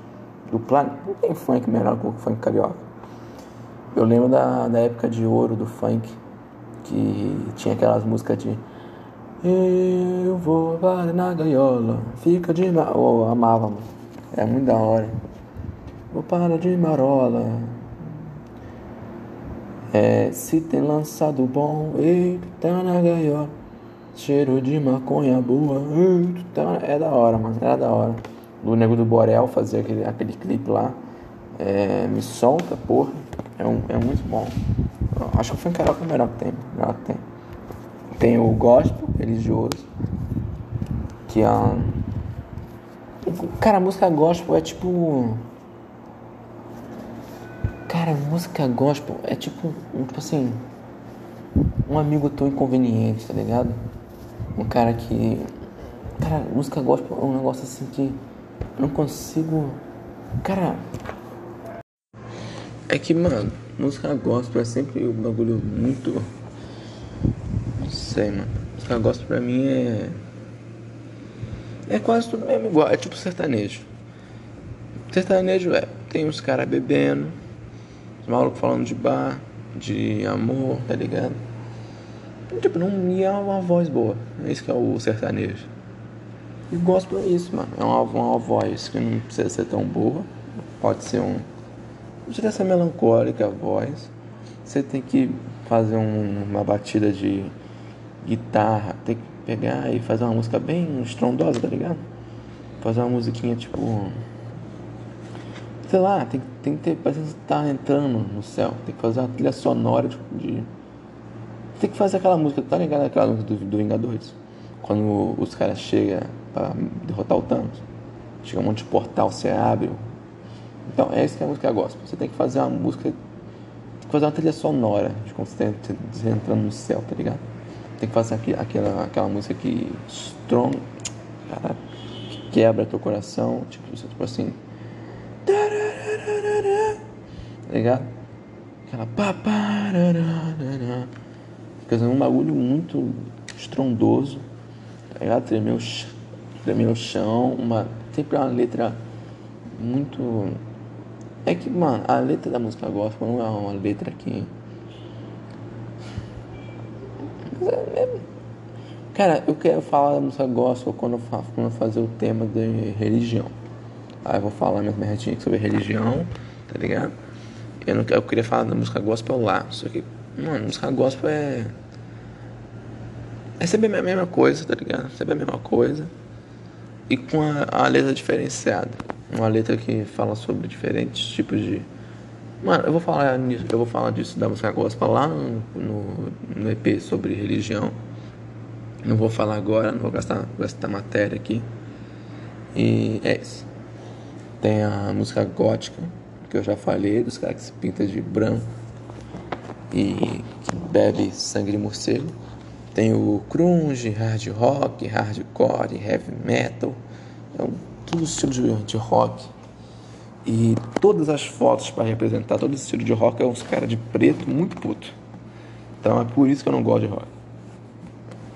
do planeta. Não tem funk melhor que o funk carioca. Eu lembro da, da época de ouro do funk, que tinha aquelas músicas de eu vou para na gaiola, fica de ma... Oh, amava, mano. É muito da hora. Vou para de marola. É, se tem lançado bom, ei, tu tá na gaiola. Cheiro de maconha boa, ei, tu tá... É da hora, mano, era da hora. O Nego do Borel fazer aquele, aquele clipe lá. É, me solta, porra. É, um, é muito bom. Acho que foi um carioca melhor que tem. Melhor que tem. Tem o gospel religioso, que é. Cara, música gospel é tipo. Cara, música gospel é tipo. Tipo assim. Um amigo tão inconveniente, tá ligado? Um cara que. Cara, música gospel é um negócio assim que. Eu não consigo. Cara. É que, mano, música gospel é sempre um bagulho muito sei, mano. Música gospel pra mim é. É quase tudo mesmo igual. É tipo sertanejo. Sertanejo é. Tem os caras bebendo, os malucos falando de bar, de amor, tá ligado? Tipo, não é uma voz boa. É isso que é o sertanejo. E gospel é isso, mano. É uma, uma voz que não precisa ser tão boa. Pode ser um. Precisa ser melancólica voz. Você tem que fazer um, uma batida de guitarra. Tem que pegar e fazer uma música bem estrondosa, tá ligado? Fazer uma musiquinha tipo. Sei lá, tem, tem que ter. Parece que você tá entrando no céu. Tem que fazer uma trilha sonora de, de tem que fazer aquela música, tá ligado? Aquela música do, do Vingadores. Quando os caras chegam pra derrotar o Thanos. Chega um monte de portal, você abre. Então, é isso que a música gospel. Você tem que fazer uma música. Tem que fazer uma trilha sonora de como você tá entrando no céu, tá ligado? Tem que fazer aquela, aquela música que strong. Cara, que quebra teu coração. Tipo, tipo assim. Tá ligado? Aquela. Fazendo um bagulho muito estrondoso, tá ligado? Ch tremer o chão, uma, sempre uma letra muito. É que, mano, a letra da música gospel não é uma letra que. É Cara, eu quero falar da música gospel quando eu, faço, quando eu fazer o tema de religião. Aí eu vou falar mais retinho sobre religião, tá ligado? Eu, não, eu queria falar da música gospel lá, só que Mano, música gospel é. É sempre a mesma coisa, tá ligado? Sempre a mesma coisa. E com a, a letra diferenciada. Uma letra que fala sobre diferentes tipos de. Mano, eu vou falar nisso, eu vou falar disso da música gospel lá no, no, no EP sobre religião. Não vou falar agora, não vou gastar, gastar matéria aqui. E é isso. Tem a música gótica, que eu já falei, dos caras que se pintam de branco e que bebe sangue de morcego. Tem o grunge, hard rock, hardcore, heavy metal, é um, todo estilo de, de rock. E todas as fotos para representar todo estilo de rock é uns caras de preto muito puto. Então é por isso que eu não gosto de rock.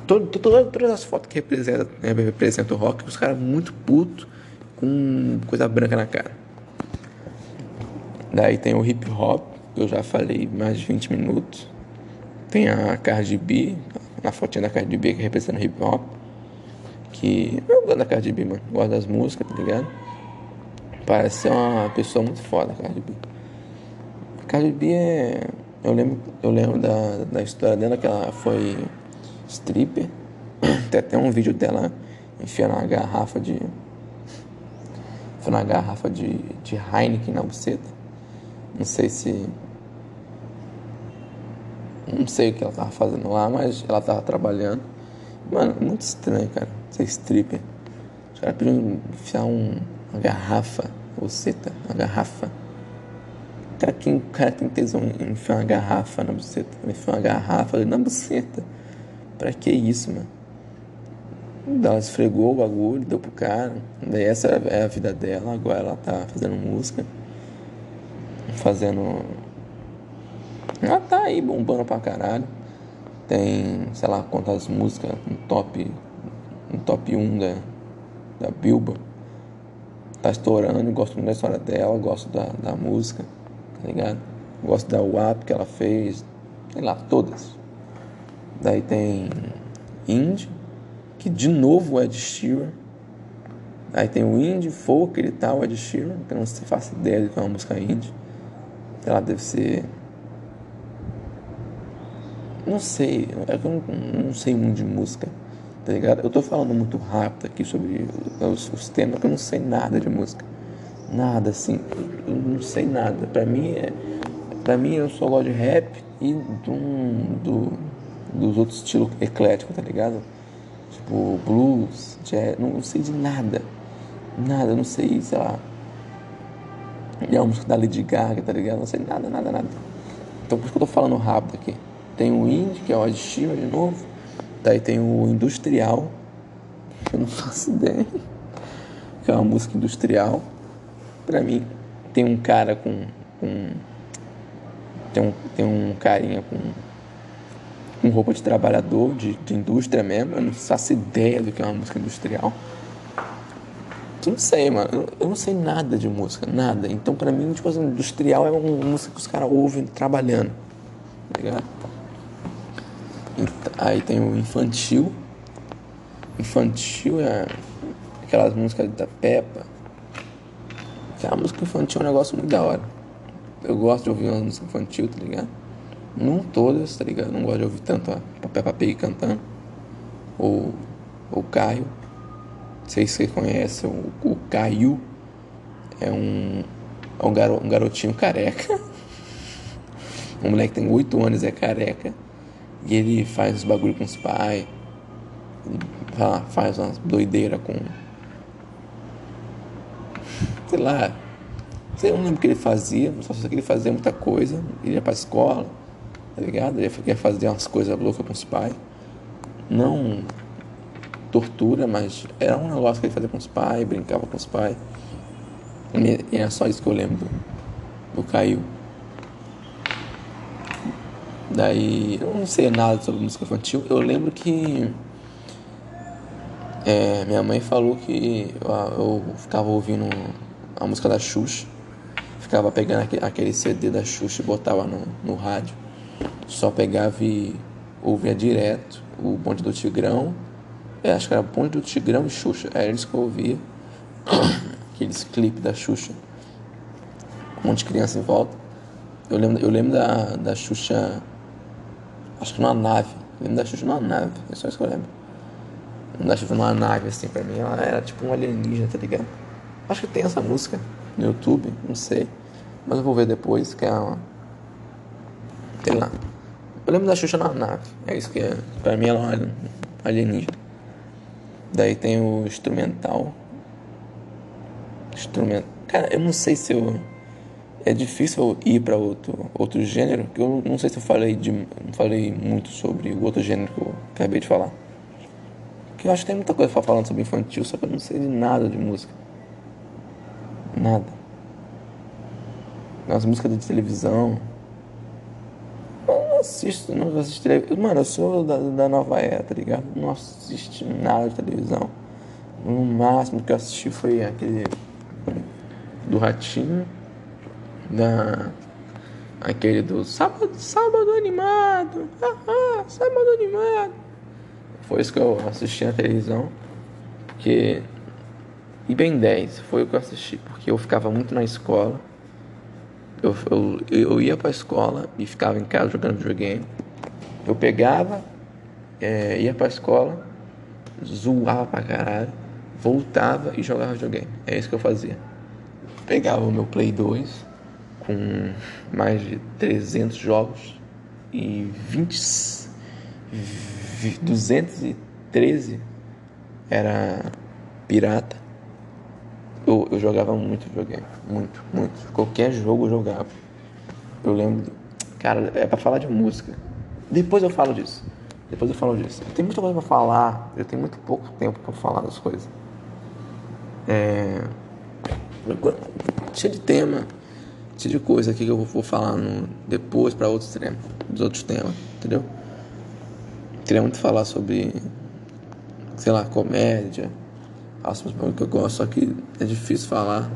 Todo, todo, todas as fotos que representam, representam o rock, os caras muito puto com coisa branca na cara. Daí tem o hip hop, eu já falei mais de 20 minutos. Tem a Cardi B, a fotinha da Cardi B que representa o hip hop. Que eu gosto da Cardi B, mano. Gosto das músicas, tá ligado? Parece ser uma pessoa muito foda, a Cardi B. A Cardi B é. Eu lembro, eu lembro da, da história dela que ela foi stripper. Tem até um vídeo dela enfiando uma garrafa de. Enfiando uma garrafa de, de Heineken na buceta. Não sei se não sei o que ela tava fazendo lá, mas ela tava trabalhando. Mano, muito estranho, cara, ser stripper. Os caras pediram enfiar um, uma garrafa, ou seta, uma garrafa. Cara, quem, o cara tem tesão em enfiar uma garrafa na buceta, enfiar uma garrafa na buceta. Pra que isso, mano? Ela esfregou o bagulho, deu pro cara. Daí essa é a vida dela, agora ela tá fazendo música. Fazendo ela tá aí bombando pra caralho. Tem, sei lá, quantas músicas no top, no top 1 da, da Billboard. Tá estourando, gosto muito da história dela, gosto da, da música, tá ligado? Gosto da WAP que ela fez, sei lá, todas. Daí tem Indie, que de novo é de Sheeran. Aí tem o Indie, Folk e tal, de Sheeran, que eu não faço ideia de que é uma música indie. Lá, deve ser não sei, é eu não, não sei muito de música, tá ligado? Eu tô falando muito rápido aqui sobre os, os temas, porque eu não sei nada de música. Nada, assim, eu não sei nada. Pra mim, é, pra mim eu só gosto de rap e do, do, dos outros estilos ecléticos, tá ligado? Tipo, blues, jazz, não, não sei de nada. Nada, não sei, sei lá. E a música da Lady Gaga, tá ligado? Não sei nada, nada, nada. Então por isso que eu tô falando rápido aqui. Tem o indie, que é o aditivo de novo. Daí tem o industrial, que eu não faço ideia. Que é uma música industrial. Pra mim, tem um cara com. com tem, um, tem um carinha com, com roupa de trabalhador, de, de indústria mesmo. Eu não faço ideia do que é uma música industrial. Eu não sei, mano. Eu não sei nada de música, nada. Então, pra mim, tipo assim, industrial é uma música que os caras ouvem trabalhando. ligado? Aí tem o infantil. Infantil é aquelas músicas da Peppa. A música infantil é um negócio muito da hora. Eu gosto de ouvir uma música infantil, tá ligado? Não todas, tá ligado? Não gosto de ouvir tanto a Peppa Pig cantando. Ou o Caio. Não sei se vocês conhecem o, o Caio. É um, é um, garo, um garotinho careca. Um moleque tem 8 anos é careca. E ele faz os bagulho com os pais. Faz umas doideiras com. Sei lá. Sei, eu não lembro o que ele fazia, só sei que ele fazia muita coisa. Ele ia pra escola, tá ligado? Ele ia fazer umas coisas loucas com os pais. Não tortura, mas era um negócio que ele fazia com os pais, brincava com os pais. E é só isso que eu lembro do Caio. Daí, eu não sei nada sobre música infantil. Eu lembro que é, minha mãe falou que eu, eu, ficava ouvindo a música da Xuxa. Ficava pegando aquele CD da Xuxa e botava no, no rádio. Só pegava e ouvia direto o Bonde do Tigrão. É, acho que era Bonde do Tigrão e Xuxa. Era isso que eu ouvia. Aqueles clipes da Xuxa. Um monte de criança em volta. Eu lembro, eu lembro da, da Xuxa Acho que numa nave. Eu lembro da Xuxa numa nave. É só isso que eu lembro. Eu da Xuxa numa nave, assim, pra mim. Ela era tipo um alienígena, tá ligado? Acho que tem essa música no YouTube, não sei. Mas eu vou ver depois, que é uma. Sei lá. Eu lembro da Xuxa na nave. É isso que é. Pra mim ela é um alienígena. Daí tem o instrumental. Instrumento. Cara, eu não sei se eu é difícil ir para outro, outro gênero, que eu não sei se eu falei, de, não falei muito sobre o outro gênero que eu acabei de falar. Que eu acho que tem muita coisa falar sobre infantil, só que eu não sei de nada de música. Nada. As músicas de televisão. Eu não assisto, não assisto televisão. Mano, eu sou da, da nova era, tá ligado? Não assisto nada de televisão. No máximo que eu assisti foi aquele do Ratinho da aquele do sábado, sábado animado, ah, ah, sábado animado. Foi isso que eu assisti na televisão, porque e bem 10 foi o que eu assisti, porque eu ficava muito na escola. Eu, eu, eu ia pra escola e ficava em casa jogando videogame. Eu pegava, é, ia pra escola, zoava pra caralho, voltava e jogava videogame. É isso que eu fazia. Pegava o meu Play 2, com mais de 300 jogos e 20, 213 era pirata. Eu, eu jogava muito videogame, muito, muito. Qualquer jogo eu jogava. Eu lembro, cara, é para falar de música. Depois eu falo disso. Depois eu falo disso. Tem muita coisa para falar. Eu tenho muito pouco tempo para falar das coisas. É... Cheio de tema tipo de coisa aqui que eu vou falar no, depois para outros temas, dos outros temas, entendeu? Queria muito falar sobre, sei lá, comédia, assuntos que eu gosto, só que é difícil falar.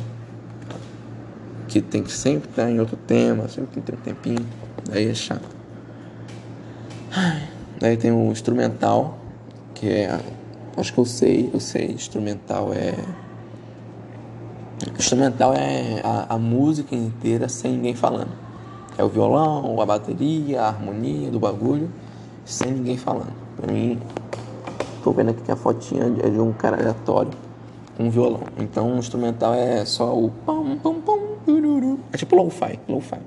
Que tem que sempre estar em outro tema, sempre tem que ter um tempinho, daí é chato. Daí tem o instrumental, que é. Acho que eu sei, eu sei, instrumental é Instrumental é a, a, música inteira sem ninguém falando. É o violão, a bateria, a harmonia do bagulho, sem ninguém falando. Pra mim, tô vendo aqui que a fotinha é de um cara aleatório com um violão. Então o instrumental é só o pam pam pam É tipo lo-fi, lo-fi.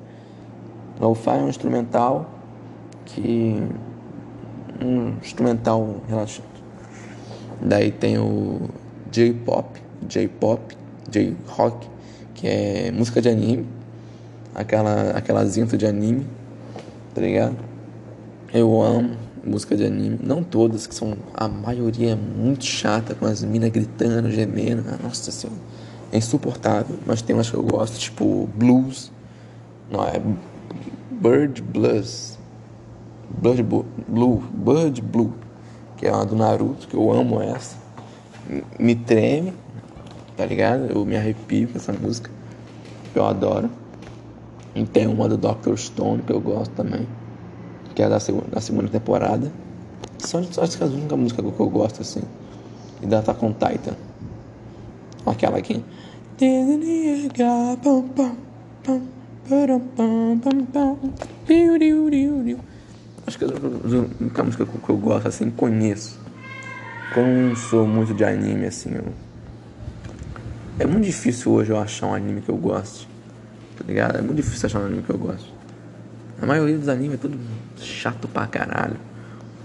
Lo-fi é um instrumental que um instrumental relaxante. Daí tem o J-pop, J-pop J-Rock, que é música de anime, aquela, aquela zinta de anime, tá ligado? Eu amo música de anime, não todas, que são a maioria é muito chata, com as minas gritando, gemendo, ah, nossa senhora, é insuportável, mas tem umas que eu gosto, tipo blues, não é Bird Blues, Bird Blue, Bird Blue, que é uma do Naruto, que eu amo essa, me treme, tá ligado? Eu me arrepio com essa música. Eu adoro. E tem uma do Dr. Stone que eu gosto também. que é da segunda, da segunda temporada. São acho que as únicas músicas que eu gosto assim. E da Attack on Titan. Aquela aqui. Acho que é a única música que eu gosto assim, conheço. Eu não sou muito de anime assim. Eu... É muito difícil hoje eu achar um anime que eu goste. Tá ligado? É muito difícil achar um anime que eu gosto. A maioria dos animes é tudo chato pra caralho.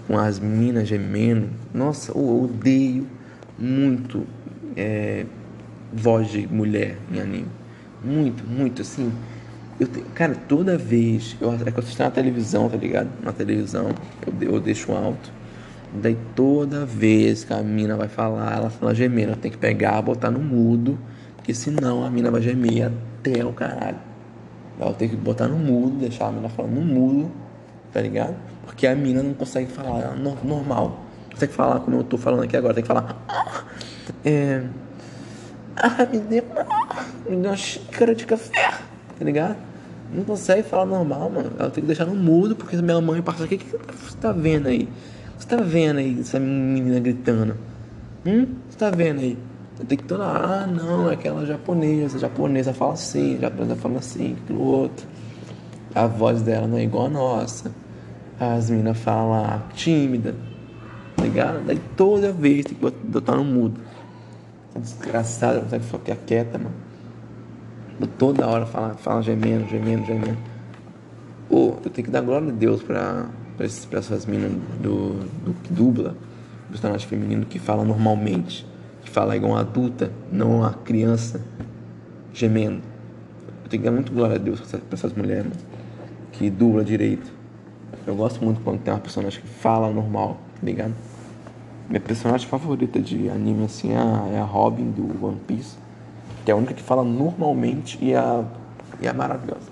Com as minas gemendo. Nossa, eu odeio muito é, voz de mulher em anime. Muito, muito, assim. Eu te, cara, toda vez. Eu, é que eu assisto na televisão, tá ligado? Na televisão, eu, eu deixo alto. Daí toda vez que a mina vai falar, ela fala gemendo. Tenho que pegar, botar no mudo. Porque senão a mina vai gemer até o caralho. Eu tenho que botar no mudo, deixar a mina falando no mudo, tá ligado? Porque a mina não consegue falar normal. Consegue falar como eu tô falando aqui agora, tem que falar. É. Ah, me dê, me dê uma xícara de café, tá ligado? Não consegue falar normal, mano. Ela tem que deixar no mudo, porque minha mãe passa aqui. O que você tá vendo aí? Você tá vendo aí essa menina gritando? Hum? Você tá vendo aí? Tenho que toda ah, não, é aquela japonesa, a japonesa fala assim, a japonesa fala assim, aquilo outro. A voz dela não é igual a nossa. As meninas falam tímida, tá ligado? Daí toda vez tem que botar no mudo. Desgraçada, não consegue ficar quieta, mano. Toda hora fala, fala gemendo, gemendo, gemendo. Pô, eu tenho que dar glória a Deus pra, pra essas meninas do, do que dubla, personagem feminino que fala normalmente, que fala igual uma adulta, não uma criança gemendo. Eu tenho que dar muito glória a Deus pra essas mulheres, mano, que dubla direito. Eu gosto muito quando tem uma personagem que fala normal, tá ligado? Minha personagem favorita de anime assim é a, é Robin do One Piece. Que é a única que fala normalmente e é, e é maravilhosa.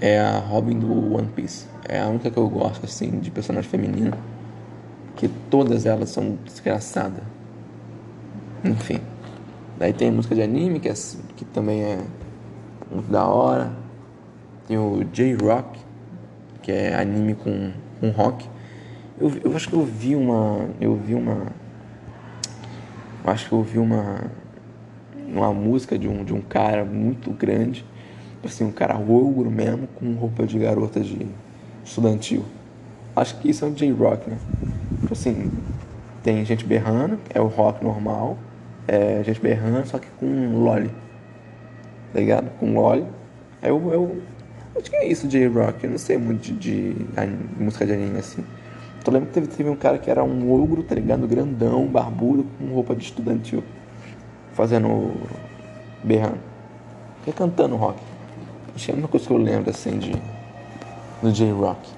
É a Robin do One Piece. É a única que eu gosto assim de personagem feminina. Que todas elas são desgraçadas. Enfim. Daí tem música de anime que, é, que também é muito da hora. Tem o J-Rock, que é anime com, com rock. Eu, eu acho que eu vi uma. Eu vi uma. Eu acho que eu vi uma. Uma música de um, de um cara muito grande. Assim, um cara ogro mesmo, com roupa de garota de estudantil. Acho que isso é um J-Rock, né? Tipo assim, tem gente berrando, é o rock normal. É gente berrando, só que com lolly. Tá ligado? Com lolly. É o. É o acho que é isso, J-Rock. Eu não sei muito de, de, de música de anime assim. Eu lembro que teve, teve um cara que era um ogro, tá ligado? Grandão, barbudo, com roupa de estudantil. Fazendo. berrando. E cantando rock. Acho que é a única coisa que eu lembro assim de. do J-Rock.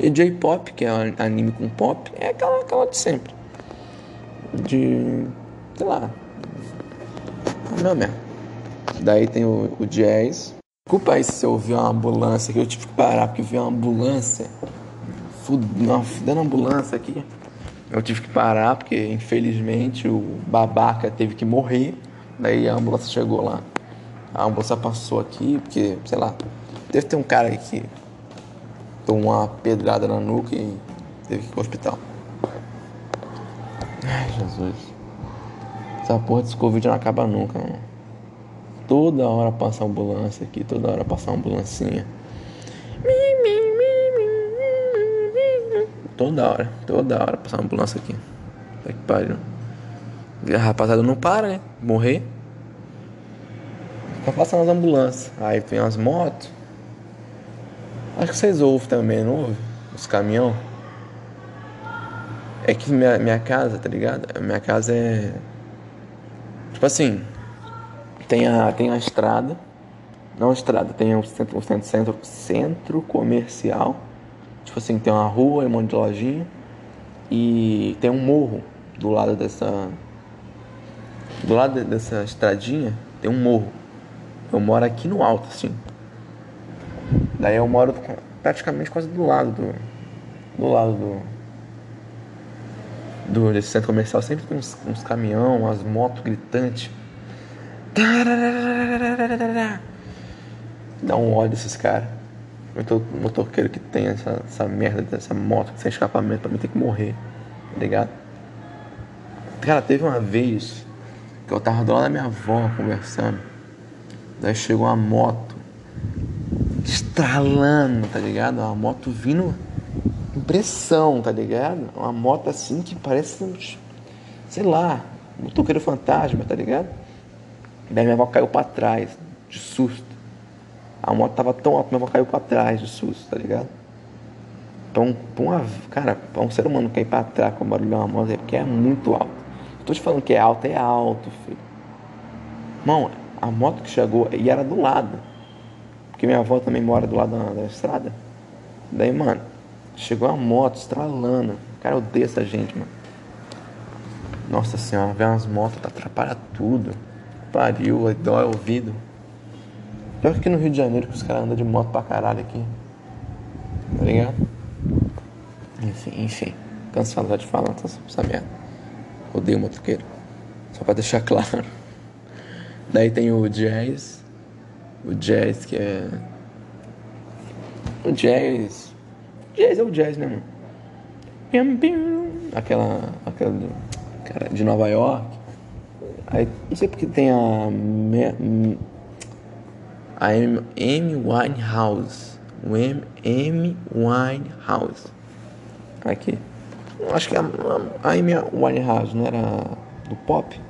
E J-Pop, que é anime com pop, é aquela, aquela de sempre. De. sei lá. Não mesmo. Daí tem o, o jazz. Desculpa aí se eu ouvir uma ambulância, que eu tive que parar porque vi uma ambulância fudendo ambulância aqui. Eu tive que parar porque infelizmente o babaca teve que morrer. Daí a ambulância chegou lá. A ambulância passou aqui porque, sei lá, deve ter um cara aí que tomou uma pedrada na nuca e teve que ir pro hospital. Ai, Jesus. Essa porra desse Covid não acaba nunca, mano. Toda hora passa ambulância aqui, toda hora passa ambulancinha. Toda hora, toda hora passar uma ambulância aqui. Tá que pariu. A rapaziada não para, né? Morrer. Fica passando as ambulâncias. Aí vem as motos. Acho que vocês ouvem também, não ouvem? Os caminhão. É que minha, minha casa, tá ligado? Minha casa é. Tipo assim. Tem a, tem a estrada. Não a estrada, tem o centro, centro, centro, centro comercial Tipo assim, tem uma rua e um monte de lojinha. E tem um morro do lado dessa. Do lado dessa estradinha tem um morro. Eu moro aqui no alto, assim. Daí eu moro praticamente quase do lado do. Do lado do. do desse centro comercial. Sempre tem uns, uns caminhão, umas motos gritantes. Dá um ódio esses caras. Motoqueiro que tem essa, essa merda dessa moto sem escapamento pra mim ter que morrer. Tá ligado? Cara, teve uma vez que eu tava do lado da minha avó conversando. Daí chegou uma moto estralando, tá ligado? Uma moto vindo impressão, tá ligado? Uma moto assim que parece, sei lá, um motoqueiro fantasma, tá ligado? Daí minha avó caiu pra trás, de susto. A moto tava tão alta, minha avó caiu pra trás, de susto, tá ligado? Então, pra uma, cara, pra um ser humano cair pra trás com barulho de uma moto é porque é muito alto. Eu tô te falando que é alto, é alto, filho. Irmão, a moto que chegou, e era do lado. Porque minha avó também mora do lado da, da estrada. Daí, mano, chegou a moto estralando. Cara, eu odeio essa gente, mano. Nossa senhora, ver umas motos atrapalha tudo. Pariu, dói o ouvido. Pior que aqui no Rio de Janeiro que os caras andam de moto pra caralho aqui. Tá ligado? Enfim, enfim. Cansado de falar essa merda. Odeio motoqueiro. Só pra deixar claro. Daí tem o jazz. O jazz que é. O jazz. Jazz é o jazz, né, mano? Aquela. Aquela. Cara, de Nova York. Aí, não sei porque tem a. A M, M Winehouse. O M, M Winehouse. Aqui. Acho que a, a Amy Winehouse não era do pop?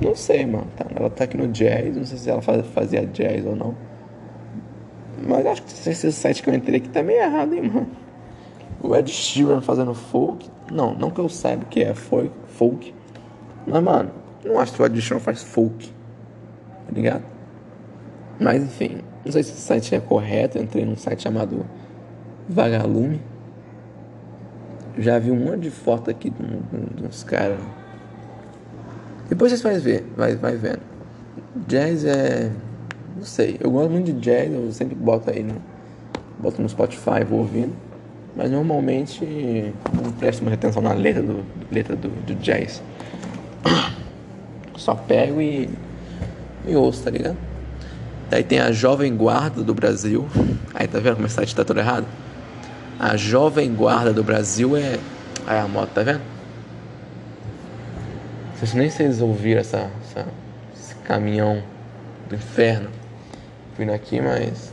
Não sei, mano. Tá, ela tá aqui no jazz, não sei se ela fazia jazz ou não. Mas acho que esse site que eu entrei aqui tá meio errado, hein, mano. O Ed Sheeran fazendo folk. Não, não que eu saiba que é folk. folk. Mas, mano, não acho que o Ed Sheeran faz folk. Tá ligado? Mas, enfim. Não sei se esse site é correto. Eu entrei num site chamado Vagalume. Já vi um monte de foto aqui de uns caras depois vocês vão ver, vai, vai vendo. Jazz é. Não sei, eu gosto muito de jazz, eu sempre boto aí no. Boto no Spotify, vou ouvindo. Mas normalmente não presto muita atenção na letra do, letra do, do jazz. Só pego e. e ouço, tá ligado? Daí tem a Jovem Guarda do Brasil. Aí tá vendo como esse site tá errado? A Jovem Guarda do Brasil é. Aí a moto, tá vendo? Vocês nem vocês ouviram essa, essa, esse caminhão do inferno vindo aqui, mas.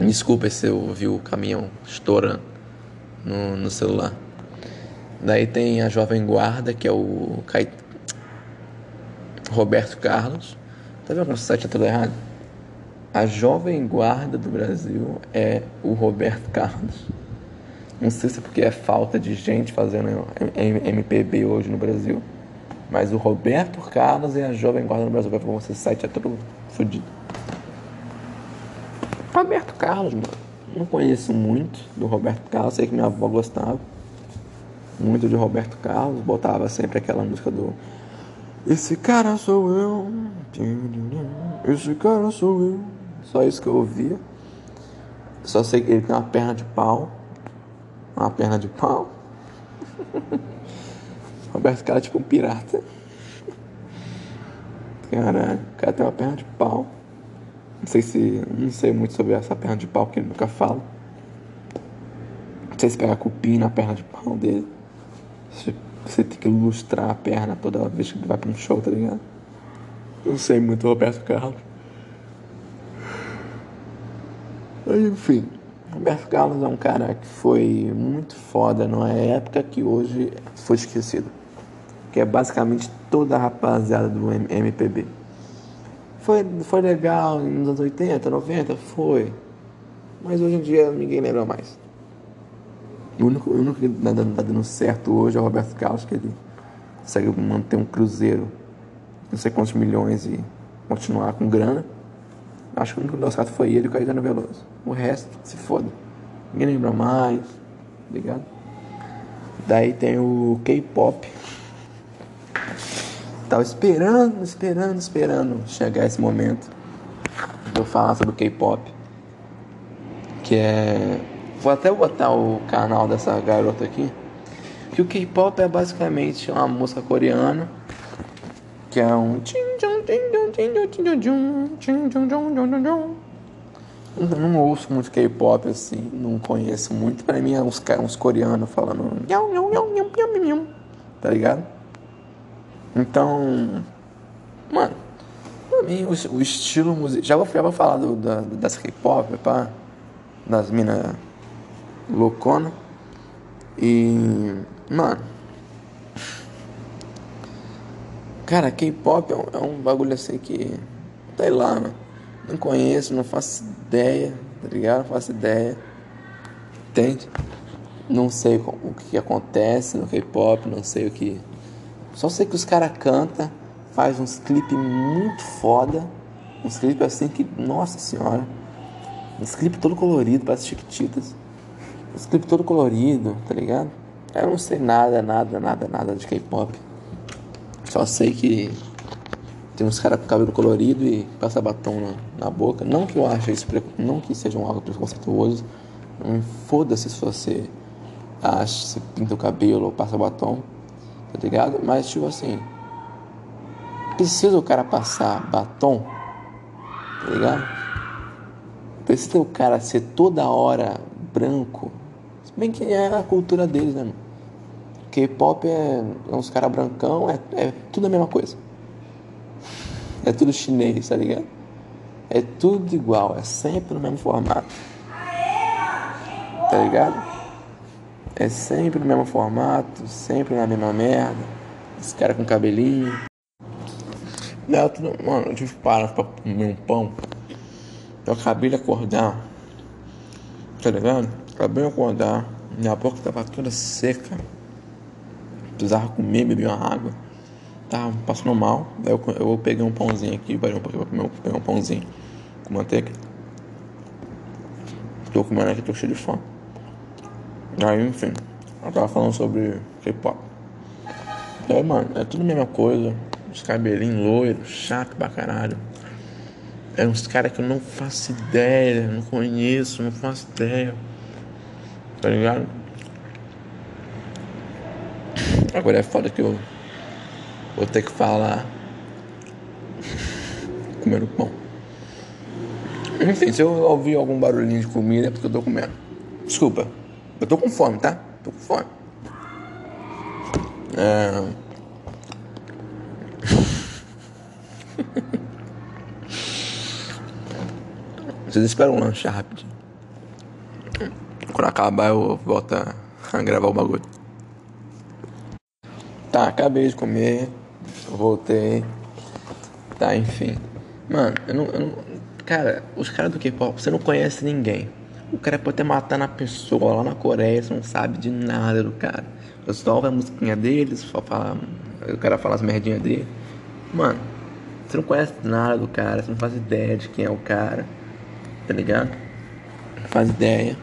Desculpa se eu ouvi o caminhão estourando no, no celular. Daí tem a Jovem Guarda, que é o Cait... Roberto Carlos. Tá vendo como o site é tudo errado? A Jovem Guarda do Brasil é o Roberto Carlos. Não sei se é porque é falta de gente fazendo MPB hoje no Brasil. Mas o Roberto Carlos e a Jovem Guarda no Brasil vai falar esse site é todo fodido. Roberto Carlos, mano. Não conheço muito do Roberto Carlos, sei que minha avó gostava muito de Roberto Carlos, botava sempre aquela música do Esse cara sou eu, esse cara sou eu. Só isso que eu ouvia. Só sei que ele tem uma perna de pau. Uma perna de pau. Roberto Carlos é tipo um pirata. Caralho, o cara tem uma perna de pau. Não sei se. Não sei muito sobre essa perna de pau que ele nunca fala. Não sei se pega cupim na perna de pau dele. Você tem que ilustrar a perna toda vez que ele vai pra um show, tá ligado? Não sei muito Roberto Carlos. Enfim. Roberto Carlos é um cara que foi muito foda numa época que hoje foi esquecido que é basicamente toda a rapaziada do MPB. Foi, foi legal nos anos 80, 90? Foi. Mas hoje em dia ninguém lembra mais. O único, o único que está dando certo hoje é o Roberto Carlos, que ele consegue manter um cruzeiro, não sei quantos milhões e continuar com grana. Acho que o único que deu certo foi ele e o Caetano Veloso. O resto, se foda. Ninguém lembra mais, ligado? Daí tem o K-pop, Tava esperando, esperando, esperando chegar esse momento de eu falar sobre o K-pop. Que é. Vou até botar o canal dessa garota aqui. Que o K-pop é basicamente uma música coreana. Que é um. Eu não ouço muito K-pop assim, não conheço muito. Pra mim é uns, uns coreanos falando. Tá ligado? Então. Mano, pra mim o, o estilo musical. Já vou, já vou falar do, da, das K-pop, pá. Das minas loucona. E. Mano. Cara, K-pop é, um, é um bagulho assim que. Sei lá, mano. Não conheço, não faço ideia, tá ligado? Não faço ideia. Entende? Não sei o que acontece no K-pop, não sei o que. Só sei que os caras cantam, faz uns clipes muito foda. Uns clipes assim que, nossa senhora. Uns clipes todo colorido, parece chiquititas. Uns clipes todo colorido, tá ligado? Eu não sei nada, nada, nada, nada de K-pop. Só sei que tem uns caras com cabelo colorido e passa batom na, na, boca. Não que eu ache isso, não que seja um algo preconceituoso. Não foda-se se você acha, se pinta o cabelo ou passa batom, tá ligado? Mas tipo assim, precisa o cara passar batom, tá ligado? Precisa o cara ser toda hora branco. Se bem que é a cultura deles, né? K-pop é, é uns caras brancão, é, é tudo a mesma coisa. É tudo chinês, tá ligado? É tudo igual, é sempre no mesmo formato. Tá ligado? É sempre no mesmo formato, sempre na mesma merda. Os caras com cabelinho. Não, tudo, mano, eu tive que parar pra comer um pão. Eu acabei de acordar. Tá ligado? Acabei de acordar. Minha boca tava toda seca. Precisava comer, beber uma água tava passando mal. Daí eu, eu peguei um pãozinho aqui, parei um pouquinho pra comer, peguei um pãozinho com manteiga. Tô comendo aqui, tô cheio de fome. Aí, enfim, eu tava falando sobre K-pop. Aí, mano, é tudo a mesma coisa. Os cabelinhos loiros, chato pra caralho. É uns caras que eu não faço ideia, não conheço, não faço ideia. Tá ligado? Agora é foda que eu Vou ter que falar comendo pão. Enfim, se eu ouvir algum barulhinho de comida é porque eu tô comendo. Desculpa, eu tô com fome, tá? Tô com fome. É... Vocês esperam um lanche rapidinho. Quando acabar eu volto a gravar o bagulho. Tá, acabei de comer voltei. Tá, enfim. Mano, eu não. Eu não cara, os caras do K-pop, você não conhece ninguém. O cara pode até matar na pessoa lá na Coreia, você não sabe de nada do cara. Você só ouve a musiquinha deles, só fala. O cara fala as merdinhas dele. Mano, você não conhece nada do cara, você não faz ideia de quem é o cara. Tá ligado? Não faz ideia.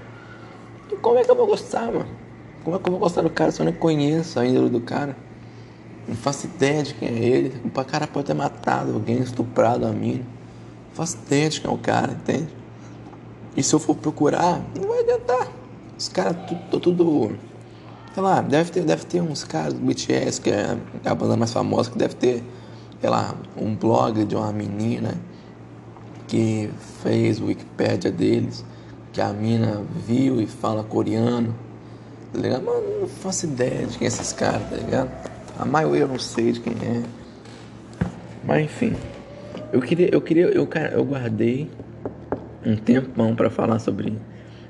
E como é que eu vou gostar, mano? Como é que eu vou gostar do cara se eu nem conheço a índole do cara? Não faço ideia de quem é ele. O cara pode ter matado alguém, estuprado a mim. Não faço ideia de quem é o cara, entende? E se eu for procurar, não vai adiantar. Os caras tudo, tudo. Sei lá, deve ter, deve ter uns caras do BTS, que é a banda mais famosa, que deve ter, sei lá, um blog de uma menina que fez o Wikipédia deles, que a mina viu e fala coreano. Tá ligado? Não faço ideia de quem é esses caras, tá ligado? A maioria eu não sei de quem é. Mas enfim. Eu queria, eu queria, eu, cara, eu guardei um tempão para falar sobre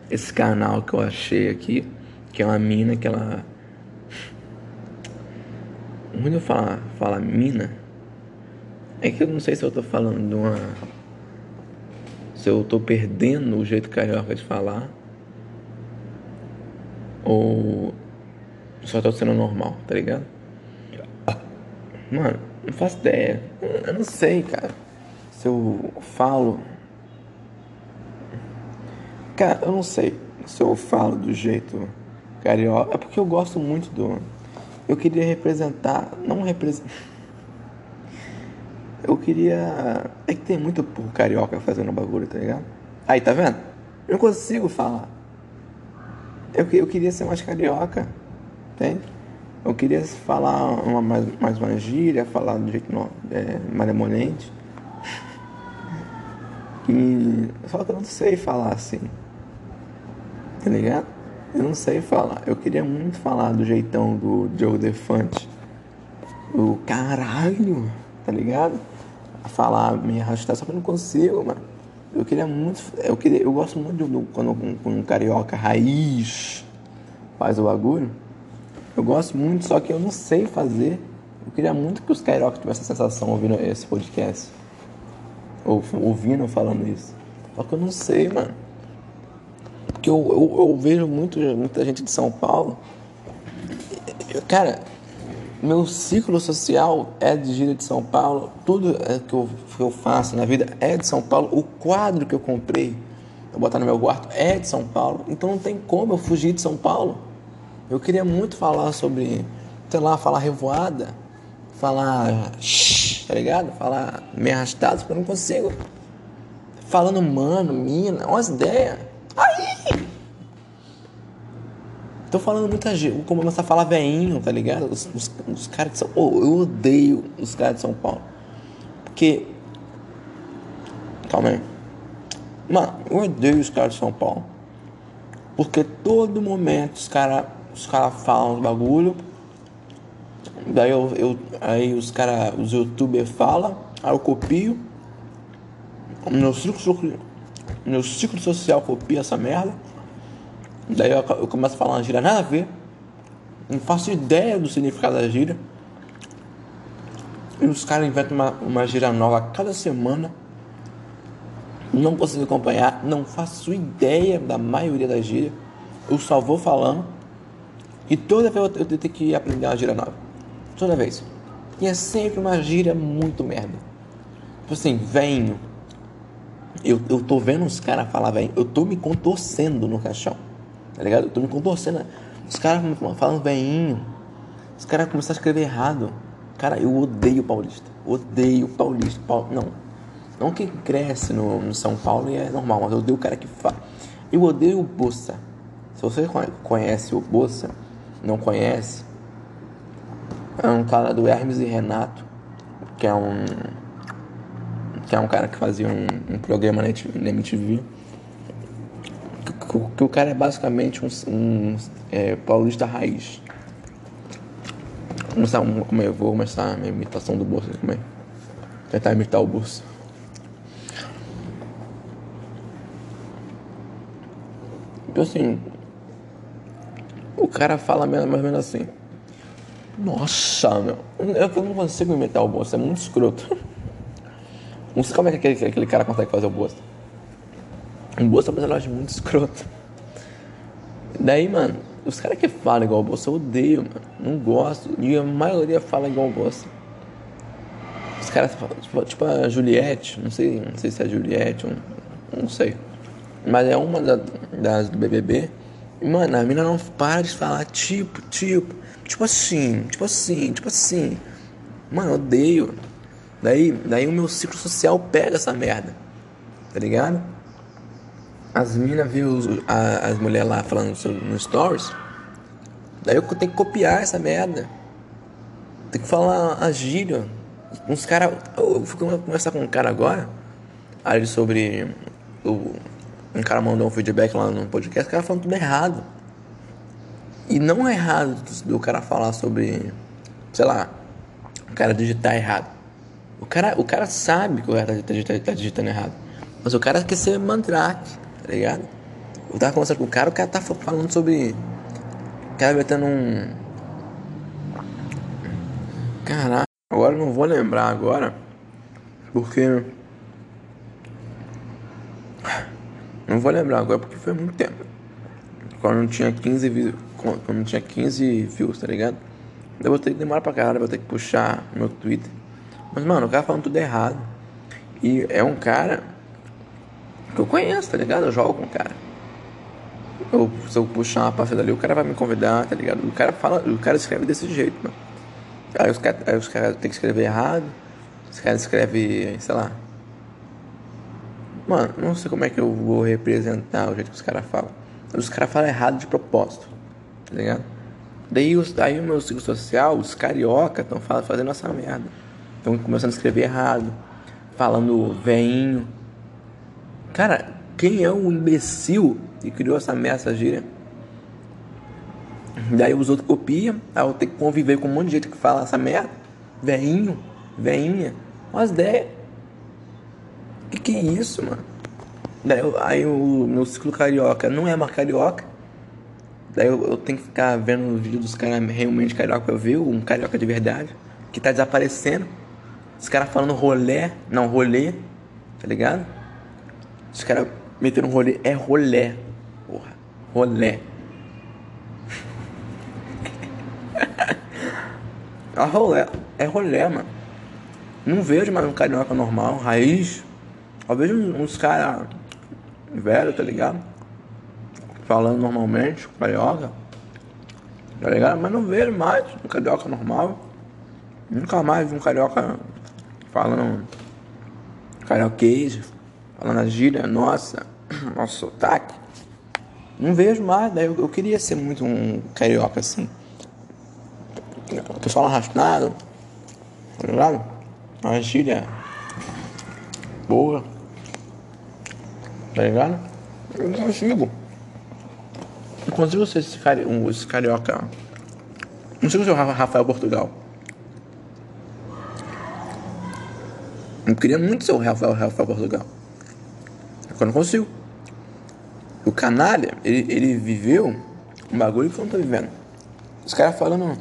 esse canal que eu achei aqui, que é uma mina que ela quando eu falar, falar mina, é que eu não sei se eu tô falando de uma. Se eu tô perdendo o jeito carioca de falar. Ou só tô sendo normal, tá ligado? Mano, não faço ideia. Eu não sei, cara. Se eu falo. Cara, eu não sei se eu falo do jeito carioca. É porque eu gosto muito do. Eu queria representar. Não representar. Eu queria. É que tem muito porra carioca fazendo bagulho, tá ligado? Aí, tá vendo? Eu não consigo falar. Eu, eu queria ser mais carioca. Entende? Eu queria falar uma, mais, mais uma gíria, falar do jeito não, é, malemolente. E só que eu não sei falar assim. Tá ligado? Eu não sei falar. Eu queria muito falar do jeitão do Joe Defante. O caralho, tá ligado? Falar, me arrastar, só que eu não consigo, mano. Eu queria muito. Eu, queria, eu gosto muito quando um, um carioca raiz faz o bagulho. Eu gosto muito, só que eu não sei fazer. Eu queria muito que os cariocas tivessem essa sensação ouvindo esse podcast. Ou ouvindo falando isso. Só que eu não sei, mano. Eu, eu, eu vejo muito, muita gente de São Paulo. Cara, meu ciclo social é de gira de São Paulo. Tudo que eu, que eu faço na vida é de São Paulo. O quadro que eu comprei, eu botar no meu quarto, é de São Paulo. Então não tem como eu fugir de São Paulo. Eu queria muito falar sobre, sei lá, falar revoada, falar shh, tá ligado? Falar meio arrastado, porque eu não consigo. Falando mano, mina, umas ideias. Aí! Tô falando muita gente, vou começar a falar veinho, tá ligado? Os, os, os caras de São Paulo, eu odeio os caras de São Paulo. Porque. Calma aí. Mano, eu odeio os caras de São Paulo. Porque todo momento os caras os caras falam os bagulho. Daí eu, eu aí os cara, os youtubers falam, aí eu copio. Meu ciclo, meu ciclo social copia essa merda. Daí eu, eu começo a falar uma gíria nada a ver. Não faço ideia do significado da gíria. E os caras inventam uma, uma gíria nova a cada semana. Não consigo acompanhar, não faço ideia da maioria da gíria. Eu só vou falando. E toda vez eu tenho que aprender uma gíria nova. Toda vez. E é sempre uma gíria muito merda. Tipo assim, venho. Eu, eu tô vendo os caras falar venho. Eu tô me contorcendo no caixão. Tá ligado? Eu tô me contorcendo. Os caras falando veinho. Os caras começaram a escrever errado. Cara, eu odeio paulista. Odeio paulista. Paul... Não. Não quem cresce no, no São Paulo é normal, mas eu odeio o cara que fala. Eu odeio o Bossa. Se você conhece o Bossa, não conhece, é um cara do Hermes e Renato, que é um que é um cara que fazia um, um programa na MTV. Que, o cara é basicamente um, um é, paulista raiz. Vamos começar, como eu vou começar a minha imitação do Bolsa, como é? Tentar imitar o Bolsa. Então assim, o cara fala mais ou menos assim. Nossa, meu. Eu não consigo imitar o Bosta, é muito escroto. Não sei como é que aquele, aquele cara consegue fazer o Bosta. O Bosta é um personagem muito escroto. Daí, mano, os caras que falam igual o Bosta eu odeio, mano. Não gosto. E a maioria fala igual o Bosta. Os caras falam, tipo, tipo a Juliette, não sei, não sei se é a Juliette, não, não sei. Mas é uma da, das do BBB Mano, a mina não para de falar tipo, tipo, tipo assim, tipo assim, tipo assim. Mano, eu odeio. Daí, daí o meu ciclo social pega essa merda. Tá ligado? As minas viu as mulheres lá falando no stories. Daí eu tenho que copiar essa merda. Tem que falar a gíria. Uns caras. Eu fui conversar com um cara agora. Ali sobre o um cara mandou um feedback lá no podcast, o cara falando tudo errado. E não é errado do cara falar sobre, sei lá, o cara digitar errado. O cara, o cara sabe que o cara tá digitando, tá digitando errado. Mas o cara quer ser mandrake, tá ligado? Eu tava conversando com o cara, o cara tá falando sobre. O cara metendo um. Caralho, agora eu não vou lembrar agora. Porque Não vou lembrar agora porque foi muito tempo. Quando não tinha 15 views, quando não tinha 15 views, tá ligado? Eu vou ter que demorar pra caralho, vou ter que puxar meu Twitter. Mas, mano, o cara falando tudo errado. E é um cara que eu conheço, tá ligado? Eu jogo com o cara. Eu, se eu puxar uma partida ali, o cara vai me convidar, tá ligado? O cara fala, o cara escreve desse jeito, mano. Aí os caras cara tem que escrever errado. Os caras escrevem, sei lá, Mano, não sei como é que eu vou representar o jeito que os caras falam. Os caras falam errado de propósito, tá ligado? Daí, os, aí o meu ciclo social, os carioca, estão fazendo essa merda. Estão começando a escrever errado, falando veinho. Cara, quem é o imbecil que criou essa merda, gíria? Daí os outros copiam, aí eu tenho que conviver com um monte de gente que fala essa merda. Veinho, veinha, umas ideias. Que que é isso, mano? Daí eu, aí o meu ciclo carioca não é mais carioca. Daí eu, eu tenho que ficar vendo o vídeo dos caras realmente carioca pra eu ver, um carioca de verdade, que tá desaparecendo. Os caras falando rolé, não, rolê, tá ligado? Os caras metendo rolê, é rolé, porra, rolé. é rolé, é rolé, mano. Não vejo mais um carioca normal, raiz. Eu vejo uns caras velhos, tá ligado? falando normalmente, carioca, tá ligado? Mas não vejo mais um carioca normal. Nunca mais vi um carioca falando carioquês, falando a gíria nossa, nosso sotaque. Não vejo mais, daí eu, eu queria ser muito um carioca assim. Que fala arrastado, tá ligado? Uma gíria boa, tá ligado? Eu não consigo. Inclusive você, esse, cari um, esse carioca. Não sei se é o Rafael Portugal. Eu queria muito ser o Rafael, Rafael Portugal. Eu não consigo. O canalha, ele, ele viveu um bagulho que eu não tô vivendo. Os caras falando.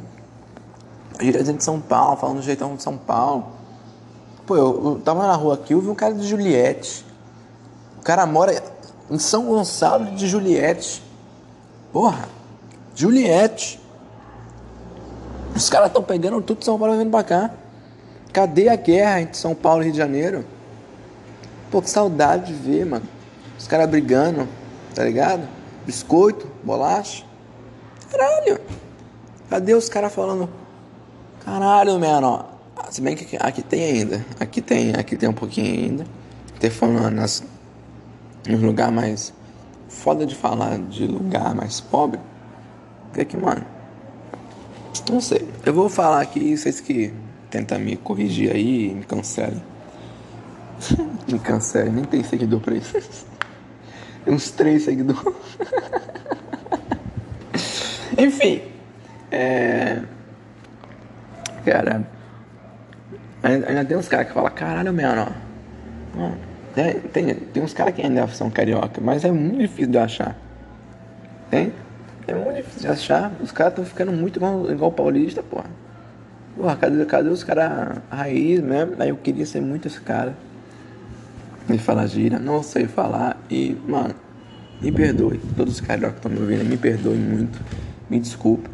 Gíria de São Paulo, falando do jeitão de São Paulo. Pô, eu, eu tava na rua aqui, eu vi um cara de Juliette. O cara mora em São Gonçalo de Juliette. Porra, Juliette. Os caras estão pegando tudo de São Paulo vindo pra cá. Cadê a guerra entre São Paulo e Rio de Janeiro? Pô, que saudade de ver, mano. Os caras brigando, tá ligado? Biscoito, bolacha. Caralho. Cadê os caras falando? Caralho, mano. Se bem que aqui tem ainda. Aqui tem, aqui tem um pouquinho ainda. Tem falando nas, nos lugares mais foda de falar de lugar mais pobre é que, mano, não sei. Eu vou falar aqui, vocês que tentam me corrigir aí, me cancelem. me cancelem, nem tem seguidor pra isso. Tem uns três seguidores. Enfim, é. Cara, ainda tem uns caras que falam, caralho, mano, ó. Tem, tem, tem uns caras que ainda são carioca, mas é muito difícil de achar. Tem? É muito difícil de achar. Os caras estão ficando muito igual, igual paulista, porra. Porra, cadê, cadê os caras raiz mesmo? Aí eu queria ser muito esse cara. De falar gira, não sei falar. E, mano, me perdoe. Todos os carioca que estão me ouvindo, me perdoe muito. Me desculpa.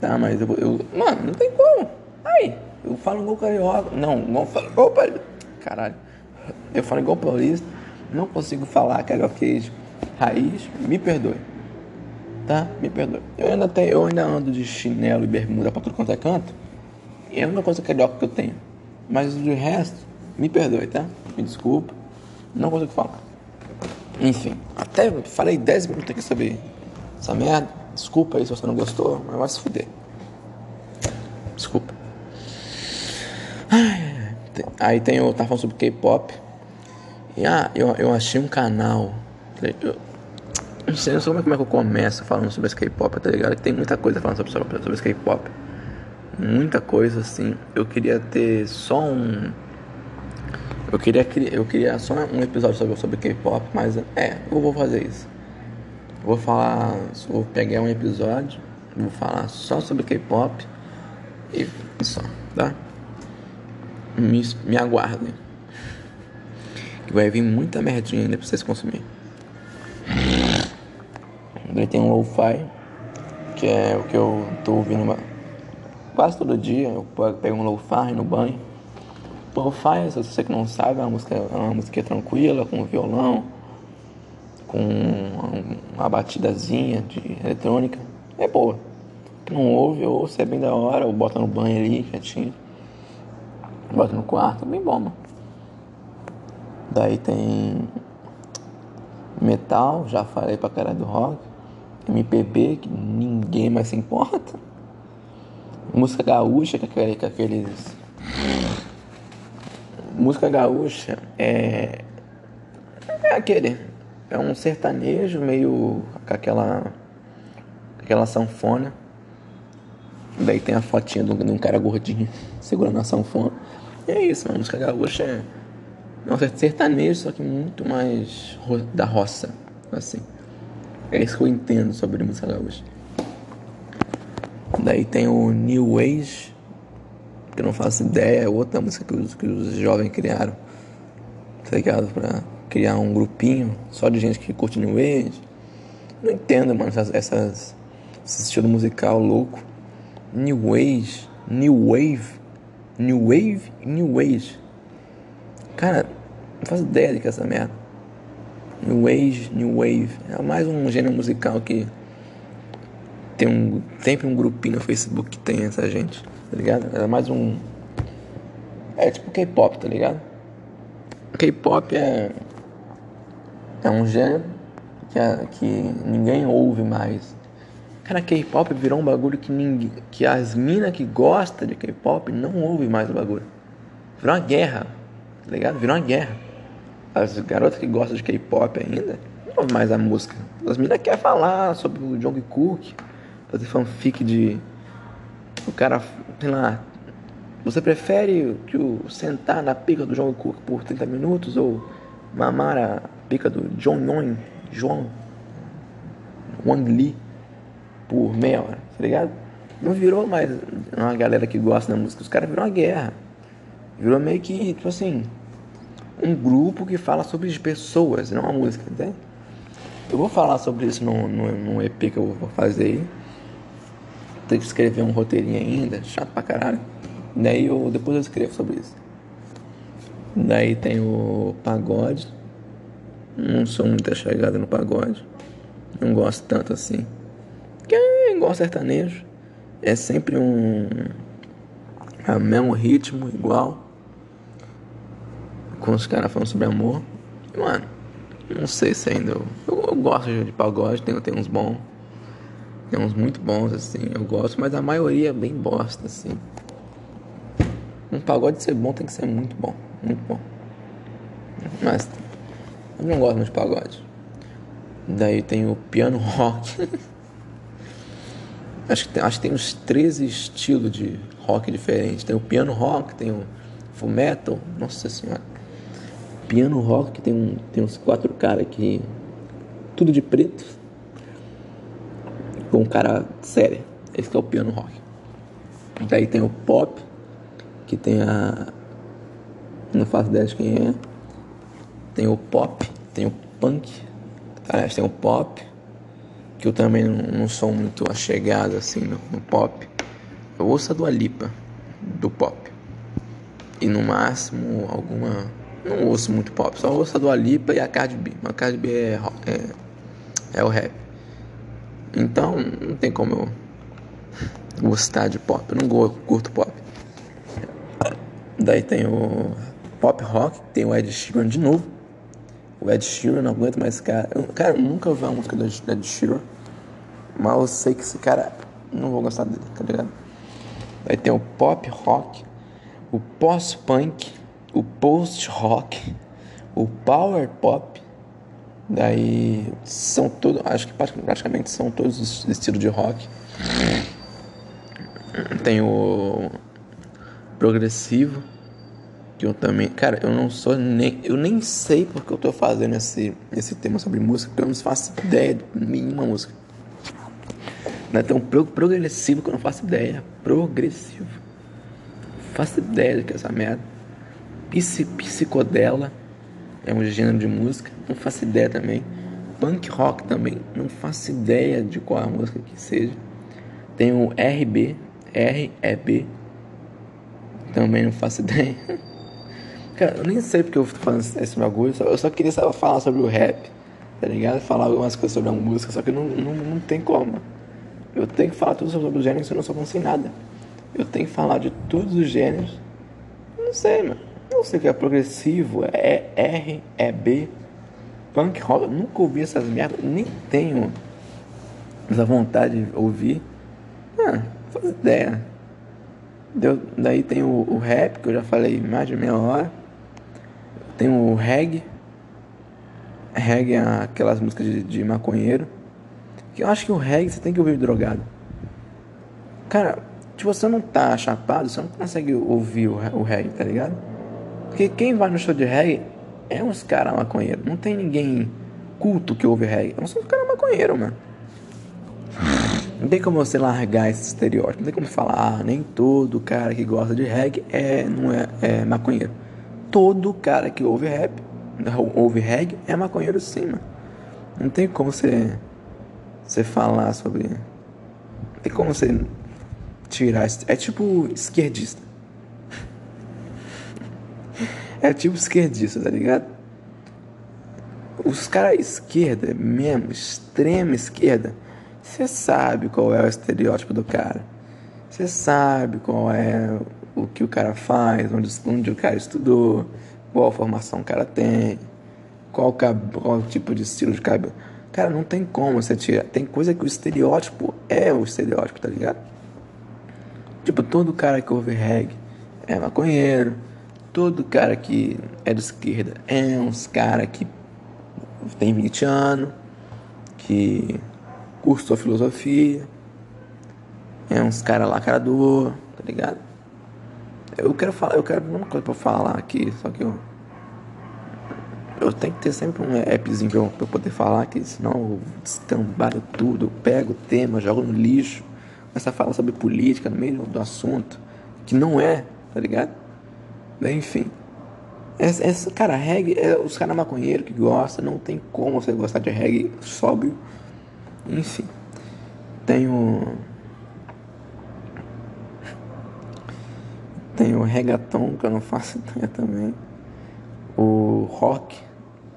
Tá, mas eu, eu. Mano, não tem como. Aí, eu falo igual carioca. Não, não falo igual. Caralho. Eu falo igual paulista, não consigo falar carioquês raiz, me perdoe. Tá? Me perdoe. Eu ainda, tenho, eu ainda ando de chinelo e bermuda pra tudo quanto é canto. E é a única coisa carioca que eu tenho. Mas de resto, me perdoe, tá? Me desculpa. Não consigo falar. Enfim, até falei 10 minutos aqui sobre essa merda. Desculpa aí se você não gostou, mas vai se fuder. Desculpa. Ai, Aí tem o. Tá falando sobre K-pop. E ah, eu, eu achei um canal. Eu, não sei, não sei como é que eu começo falando sobre esse K-pop, tá ligado? Tem muita coisa falando sobre, sobre, sobre esse K-pop. Muita coisa assim. Eu queria ter só um. Eu queria, eu queria só um episódio sobre, sobre K-pop, mas é, eu vou fazer isso. Vou falar. Vou pegar um episódio, vou falar só sobre K-pop e só, tá? me, me aguardem. Que vai vir muita merdinha ainda pra vocês consumirem. Daí tem um lo-fi, que é o que eu tô ouvindo quase todo dia. Eu pego um lo-fi no banho. Lo-fi, se você que não sabe, é uma música, é uma música tranquila, com violão, com uma batidazinha de eletrônica. É boa. Não ouve, ou ouço, é bem da hora, ou bota no banho ali, quietinho. Bota no quarto, bem bom, mano. Daí tem metal, já falei pra cara do rock. MPB, que ninguém mais se importa. Música gaúcha, com, aquele, com aqueles. Música gaúcha é. É aquele. É um sertanejo meio. com aquela. aquela sanfona. Daí tem a fotinha de um, cara gordinho segurando a sanfona. E é isso, a música gaúcha é. É um sertanejo, só que muito mais da roça, assim. É isso que eu entendo sobre música gaúcha. Daí tem o New Age, que não faço ideia, é outra música que os, que os jovens criaram, tá ligado? Pra criar um grupinho só de gente que curte New Age. Não entendo, mano, essas, essas, esse estilo musical louco. New Age, New Wave, New Wave, New Age. Cara, não faço ideia de que é essa merda. New Age, New Wave. É mais um gênero musical que tem um sempre um grupinho no Facebook que tem essa gente, tá ligado? É mais um é tipo K-pop, tá ligado? K-pop é é um gênero que, é, que ninguém ouve mais. Cara, K-pop virou um bagulho que ninguém, que as minas que gostam de K-pop não ouvem mais o bagulho. Virou uma guerra, tá ligado? Virou uma guerra. As garotas que gostam de K-pop ainda não ouvem mais a música. As minas querem falar sobre o Jungkook, fazer fanfic de. O cara, sei lá. Você prefere que o sentar na pica do Jungkook por 30 minutos ou mamar a pica do John Young, João Wang Lee por meia hora, tá ligado? Não virou mais uma galera que gosta da música, os caras virou uma guerra. Virou meio que, tipo assim, um grupo que fala sobre pessoas, não uma música, entende? Eu vou falar sobre isso num EP que eu vou fazer aí. Tenho que escrever um roteirinho ainda, chato pra caralho. Daí eu, depois eu escrevo sobre isso. Daí tem o pagode. Não sou muito chegada no pagode. Não gosto tanto assim. É igual sertanejo. É sempre um. É o mesmo ritmo, igual com os caras falando sobre amor. Mano, não sei se ainda. Eu, eu, eu gosto de pagode, tem, tem uns bons. Tem uns muito bons, assim, eu gosto, mas a maioria é bem bosta, assim. Um pagode ser bom tem que ser muito bom, muito bom. Mas eu não gosto de pagode. Daí tem o piano rock. acho, que tem, acho que tem uns 13 estilos de rock diferentes. Tem o piano rock, tem o full metal, nossa senhora piano rock, tem, um, tem uns quatro caras aqui, tudo de preto, com um cara sério. Esse é o piano rock. Daí tem o pop, que tem a. Não faço ideia de quem é. Tem o pop, tem o punk, aliás, tem o pop, que eu também não, sou muito achegado assim no, no pop. Eu ouço a do Alipa, do pop. E no máximo alguma não ouço muito pop, só ouço a do Alipa e a Cardi B. A Cardi B é, é, é o rap. Então, não tem como eu gostar de pop. Eu não curto pop. Daí tem o pop rock, tem o Ed Sheeran de novo. O Ed Sheeran não aguento mais esse cara. Eu, cara, eu nunca ouvi uma música do Ed Sheeran. Mas eu sei que esse cara não vou gostar dele, tá ligado? Daí tem o pop rock, o pós-punk o post-rock, o power pop, daí são todos, acho que praticamente são todos os estilos de rock. Tem o progressivo, que eu também, cara, eu não sou nem, eu nem sei porque eu tô fazendo esse, esse tema sobre música, porque eu não faço ideia de nenhuma música. Não é tão progressivo que eu não faço ideia. Progressivo. Faço ideia do que é essa merda. Psicodela é um gênero de música, não faço ideia também. Punk rock também, não faço ideia de qual a música que seja. Tem o RB, R-E-B, também não faço ideia. Cara, eu nem sei porque eu tô falando esse bagulho, eu só queria saber falar sobre o rap, tá ligado? Falar algumas coisas sobre a música, só que não, não, não tem como. Eu tenho que falar tudo sobre os gêneros, eu não sou bom sem nada. Eu tenho que falar de todos os gêneros. Não sei, mano. Não sei que é progressivo, é R, é B, punk rock. Eu nunca ouvi essas merdas, nem tenho essa vontade de ouvir. Ah, faz ideia. Deu, daí tem o, o, rap, que eu já falei mais de meia hora. Tem o reggae. Reggae é aquelas músicas de, de maconheiro. Que eu acho que o reggae você tem que ouvir drogado. Cara, se você não tá chapado, você não consegue ouvir o, o reggae, tá ligado? Porque quem vai no show de reggae é uns caras maconheiros. Não tem ninguém culto que ouve reggae. São uns caras maconheiros, mano. Não tem como você largar esse estereótipo. Não tem como falar, ah, nem todo cara que gosta de reggae é, não é, é maconheiro. Todo cara que ouve rap, ouve reggae, é maconheiro sim, mano. Não tem como você, você falar sobre. Não tem como você tirar. É tipo esquerdista. É tipo esquerdista, tá ligado? Os caras esquerda mesmo, extrema esquerda você sabe qual é o estereótipo do cara. Você sabe qual é o que o cara faz, onde, onde o cara estudou, qual formação o cara tem, qual, qual tipo de estilo de cabelo. Cara, não tem como você tirar. Tem coisa que o estereótipo é o estereótipo, tá ligado? Tipo, todo cara que ouve reggae é maconheiro. Todo cara que é de esquerda é uns cara que tem 20 anos, que curso de filosofia. É uns cara do. tá ligado? Eu quero falar, eu quero uma coisa pra falar aqui, só que eu. Eu tenho que ter sempre um appzinho pra eu, pra eu poder falar aqui, senão eu descambalho tudo, eu pego o tema, jogo no lixo, começo a falar sobre política no meio do assunto, que não é, tá ligado? Enfim. Essa, essa, cara, reggae, é os caras maconheiros que gostam, não tem como você gostar de reggae sóbrio enfim. Tenho. Tem o reggaeton, que eu não faço ideia também. O rock,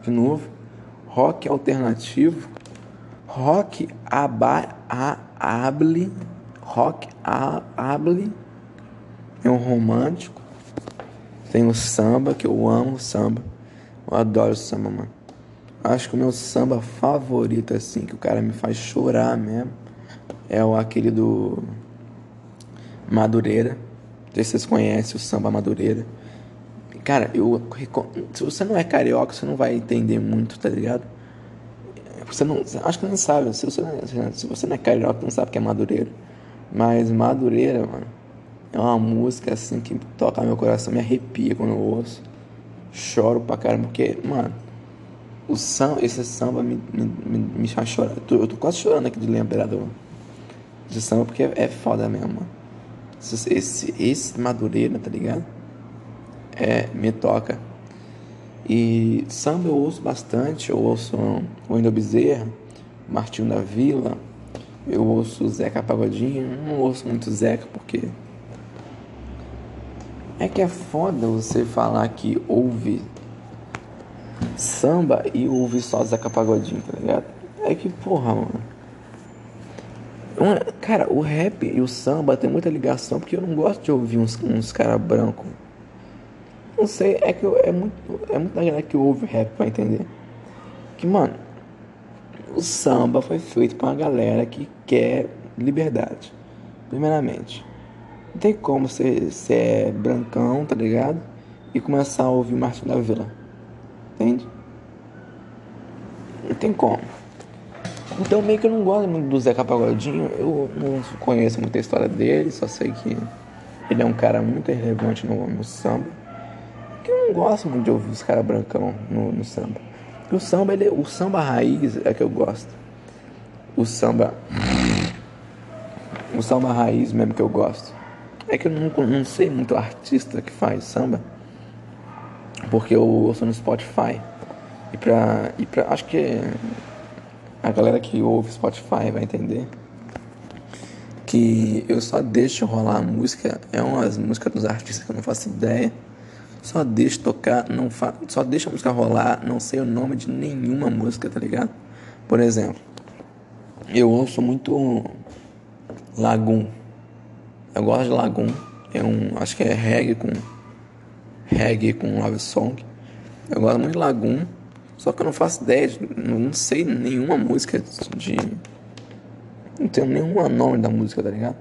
de novo. Rock alternativo. Rock aba, a, able. Rock a, able. É um romântico. Tem o samba, que eu amo samba. Eu adoro samba, mano. Acho que o meu samba favorito, assim, que o cara me faz chorar mesmo, é o aquele do Madureira. Não sei se vocês conhecem o samba Madureira. Cara, eu. Se você não é carioca, você não vai entender muito, tá ligado? Você não. Acho que não sabe. Se você, se você não é carioca, não sabe o que é Madureira. Mas Madureira, mano, é uma música assim que toca meu coração, me arrepia quando eu ouço. Choro pra caramba, porque, mano o samba, esse samba me, me, me, me faz chorar. Eu tô, eu tô, quase chorando aqui de lembrar do, de samba, porque é, é foda mesmo, mano. Esse, esse, esse Madureira, tá ligado? É, me toca. E samba eu ouço bastante, eu ouço o Wendel Bezerra, Martinho da Vila, eu ouço Zeca Pagodinho, não ouço muito Zeca porque é que é foda você falar que ouve samba e ouve só Zeca Pagodinho, tá ligado? É que, porra, mano. cara, o rap e o samba tem muita ligação porque eu não gosto de ouvir uns, uns caras brancos. Não sei, é que eu, é muito. É muita galera que ouve rap pra entender. Que, mano, o samba foi feito pra uma galera que quer liberdade. Primeiramente. Não tem como você ser brancão, tá ligado? E começar a ouvir Márcio da Vila. Entende? Não tem como. Então meio que eu não gosto muito do Zeca Pagodinho. Eu não conheço muita história dele, só sei que ele é um cara muito relevante no, no samba. Que eu não gosto muito de ouvir os caras brancão no, no, samba. O samba, ele, o samba raiz é que eu gosto. O samba. O samba raiz mesmo que eu gosto. É que eu não, não sei muito artista que faz samba porque eu ouço no Spotify. E pra, e pra. Acho que a galera que ouve Spotify vai entender que eu só deixo rolar a música. É umas músicas dos artistas que eu não faço ideia. Só deixo tocar, não fa... só deixo a música rolar, não sei o nome de nenhuma música, tá ligado? Por exemplo, eu ouço muito Lagoon. Eu gosto de Lagoon. É um, acho que é reggae com reggae com love song. Eu gosto muito de Lagoon, só que eu não faço ideia, de, não sei nenhuma música de Não tenho nenhum nome da música, tá ligado?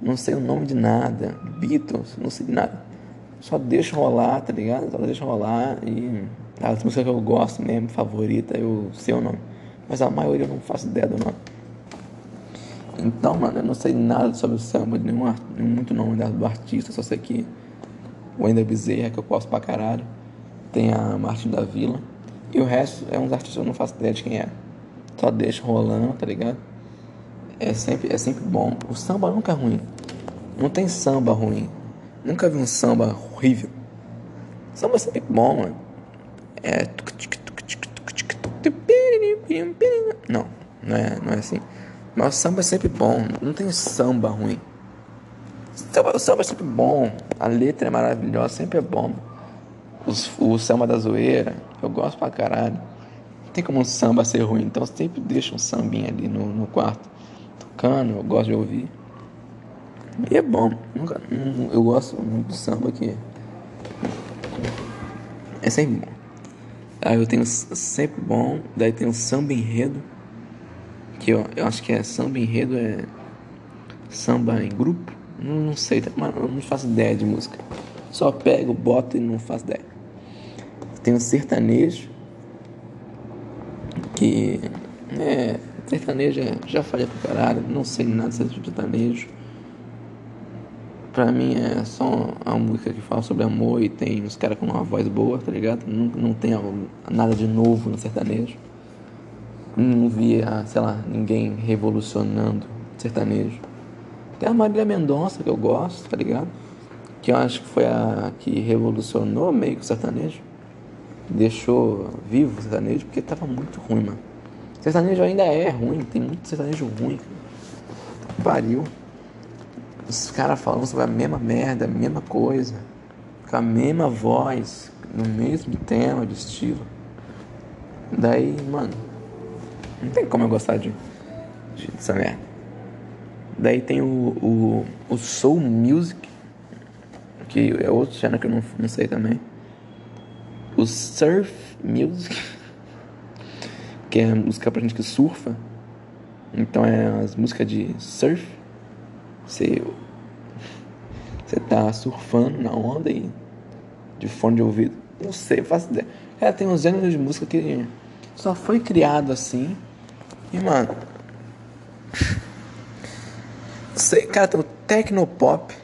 Não sei o nome de nada. Beatles, não sei de nada. Só deixo rolar, tá ligado? Só deixo rolar e as músicas que eu gosto mesmo, favorita, eu sei o nome. Mas a maioria eu não faço ideia do nome. Então, mano, eu não sei nada sobre o samba, nenhum, muito nome do artista, só sei que o Wender Bezerra, que eu gosto pra caralho. Tem a Martin da Vila. E o resto é uns artistas que eu não faço ideia de quem é. Só deixa rolando, tá ligado? É sempre, é sempre bom. O samba nunca é ruim. Não tem samba ruim. Nunca vi um samba horrível. Samba é sempre bom, mano. É. Não, não é, não é assim. Mas o samba é sempre bom. Não tem samba ruim. O samba é sempre bom. A letra é maravilhosa, sempre é bom. Os, o samba da zoeira, eu gosto pra caralho. Não tem como um samba ser ruim, então sempre deixo um sambinha ali no, no quarto. Tocando, eu gosto de ouvir. E é bom. Nunca, eu gosto muito do samba que é sempre bom. Aí eu tenho sempre bom, daí tem o samba enredo, que eu, eu acho que é samba enredo, é samba em grupo, não, não sei, eu não faço ideia de música. Só pego, boto e não faço ideia. Tem o sertanejo, que é. Sertanejo é, já falei pra caralho, não sei nada sobre sertanejo. Pra mim é só uma música que fala sobre amor e tem uns caras com uma voz boa, tá ligado? Não, não tem nada de novo no sertanejo. Não via, sei lá, ninguém revolucionando sertanejo. Tem a Marília Mendonça que eu gosto, tá ligado? Que eu acho que foi a que revolucionou meio que o sertanejo. Deixou vivo o sertanejo porque tava muito ruim, mano. Sertanejo ainda é ruim, tem muito sertanejo ruim. Pariu. Os caras falando sobre a mesma merda, a mesma coisa, com a mesma voz, no mesmo tema, de estilo. Daí, mano, não tem como eu gostar de, de dessa merda. Daí tem o, o, o Soul Music, que é outro gênero que eu não, não sei também. O Surf Music, que é música pra gente que surfa. Então é as músicas de surf você, você tá surfando na onda e de fone de ouvido. Não sei, faço ideia. É, tem uns gêneros de música que só foi criado assim. E, mano. Cara, tem o Tecnopop.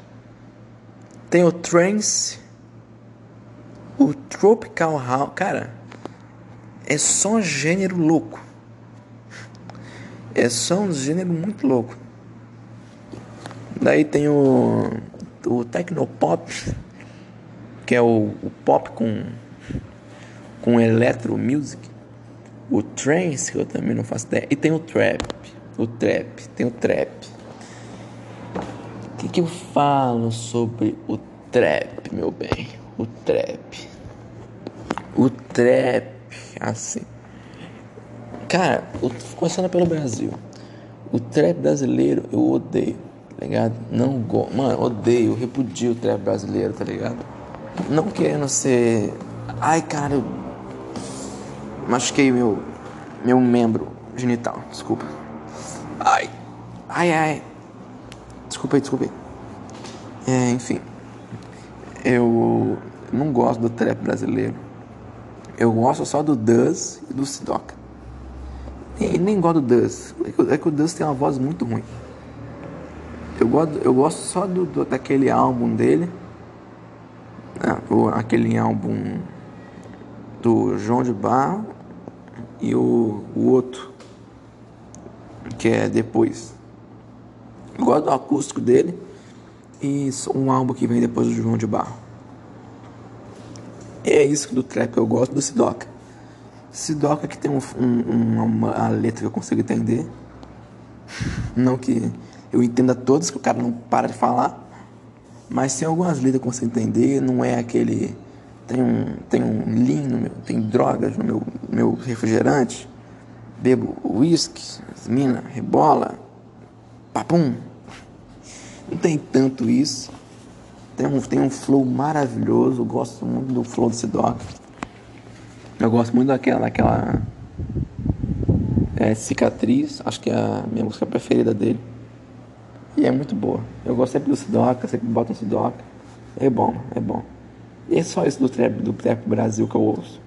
Tem o Trance. O Tropical House. Cara, é só um gênero louco. É só um gênero muito louco. Daí tem o, o Tecnopop, que é o, o pop com, com electro music. O trance, que eu também não faço ideia. E tem o trap. O trap, tem o trap. O que, que eu falo sobre o trap, meu bem? O trap. O trap, assim. Cara, começando pelo Brasil. O trap brasileiro eu odeio tá ligado? Não gosto. Mano, odeio, repudio o trap brasileiro, tá ligado? Não querendo ser. Ai, cara, eu machuquei meu, meu membro genital, desculpa. Ai, ai, ai. Desculpa aí, desculpa aí. É, enfim. Eu não gosto do trap brasileiro. Eu gosto só do Duz e do Sidoca. E nem gosto do Duz. É que o Duz tem uma voz muito ruim. Eu gosto, eu gosto só do, do daquele álbum dele. O, aquele álbum do João de Barro e o, o outro que é depois. Eu gosto do acústico dele e um álbum que vem depois do João de Barro. E é isso do trap eu gosto do Sidoca. Sidoca que tem um, um, uma, letra que eu consigo entender. Não que eu entendo a todas que o cara não para de falar, mas tem algumas letras que eu consigo entender, não é aquele. Tem um, tem um lean no meu, tem drogas no meu, meu refrigerante, bebo uísque, mina, rebola, papum. Não tem tanto isso. Tem um, tem um flow maravilhoso, gosto muito do flow do Sidoc. Eu gosto muito daquela, daquela é Cicatriz, acho que é a minha música preferida dele. E é muito boa. Eu gosto sempre do Sidoca, sempre boto um Sidoca. É bom, é bom. É só isso do trap, do trap Brasil que eu ouço.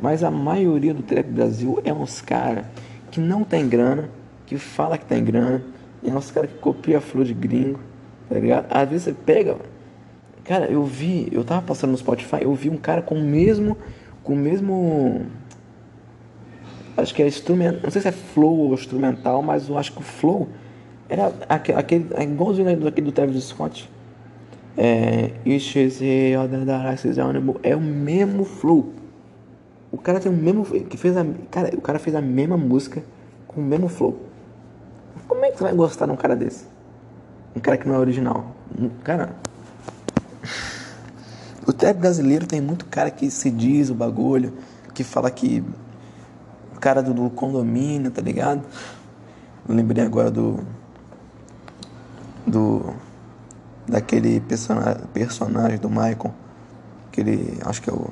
Mas a maioria do trap Brasil é uns caras que não tem grana, que fala que tem grana, e é uns caras que copia a flor de gringo, tá ligado? Às vezes você pega. Cara, eu vi, eu tava passando no Spotify, eu vi um cara com o mesmo. Com o mesmo. Acho que é instrumento. Não sei se é flow ou instrumental, mas eu acho que o flow era aquele, aquele é igualzinho daquele do Travis Scott. É, é o mesmo flow. O cara tem o mesmo. Que fez a, cara, o cara fez a mesma música com o mesmo flow. Como é que você vai gostar de um cara desse? Um cara que não é original. Cara. O trap brasileiro tem muito cara que se diz o bagulho, que fala que. O cara do, do condomínio, tá ligado? Eu lembrei agora do do daquele personagem, do Michael, que ele acho que é o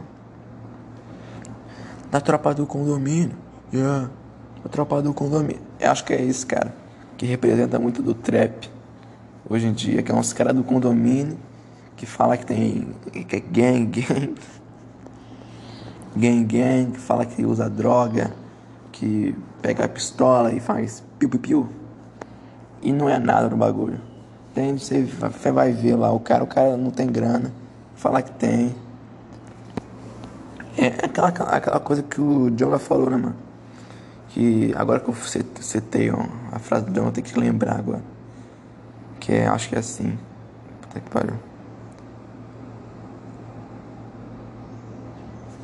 da tropa do condomínio. Yeah. A tropa do condomínio. Eu acho que é esse cara que representa muito do trap hoje em dia, que é uns caras do condomínio que fala que tem que é gang, gang, gang, gang, que fala que usa droga, que pega a pistola e faz piu piu piu. E não é nada no bagulho. Entende? Você vai ver lá, o cara, o cara não tem grana, fala que tem. É aquela, aquela coisa que o Jonga falou, né, mano? Que agora que eu citei a frase do Jonga, eu tenho que lembrar agora. Que é, acho que é assim. Puta que pariu.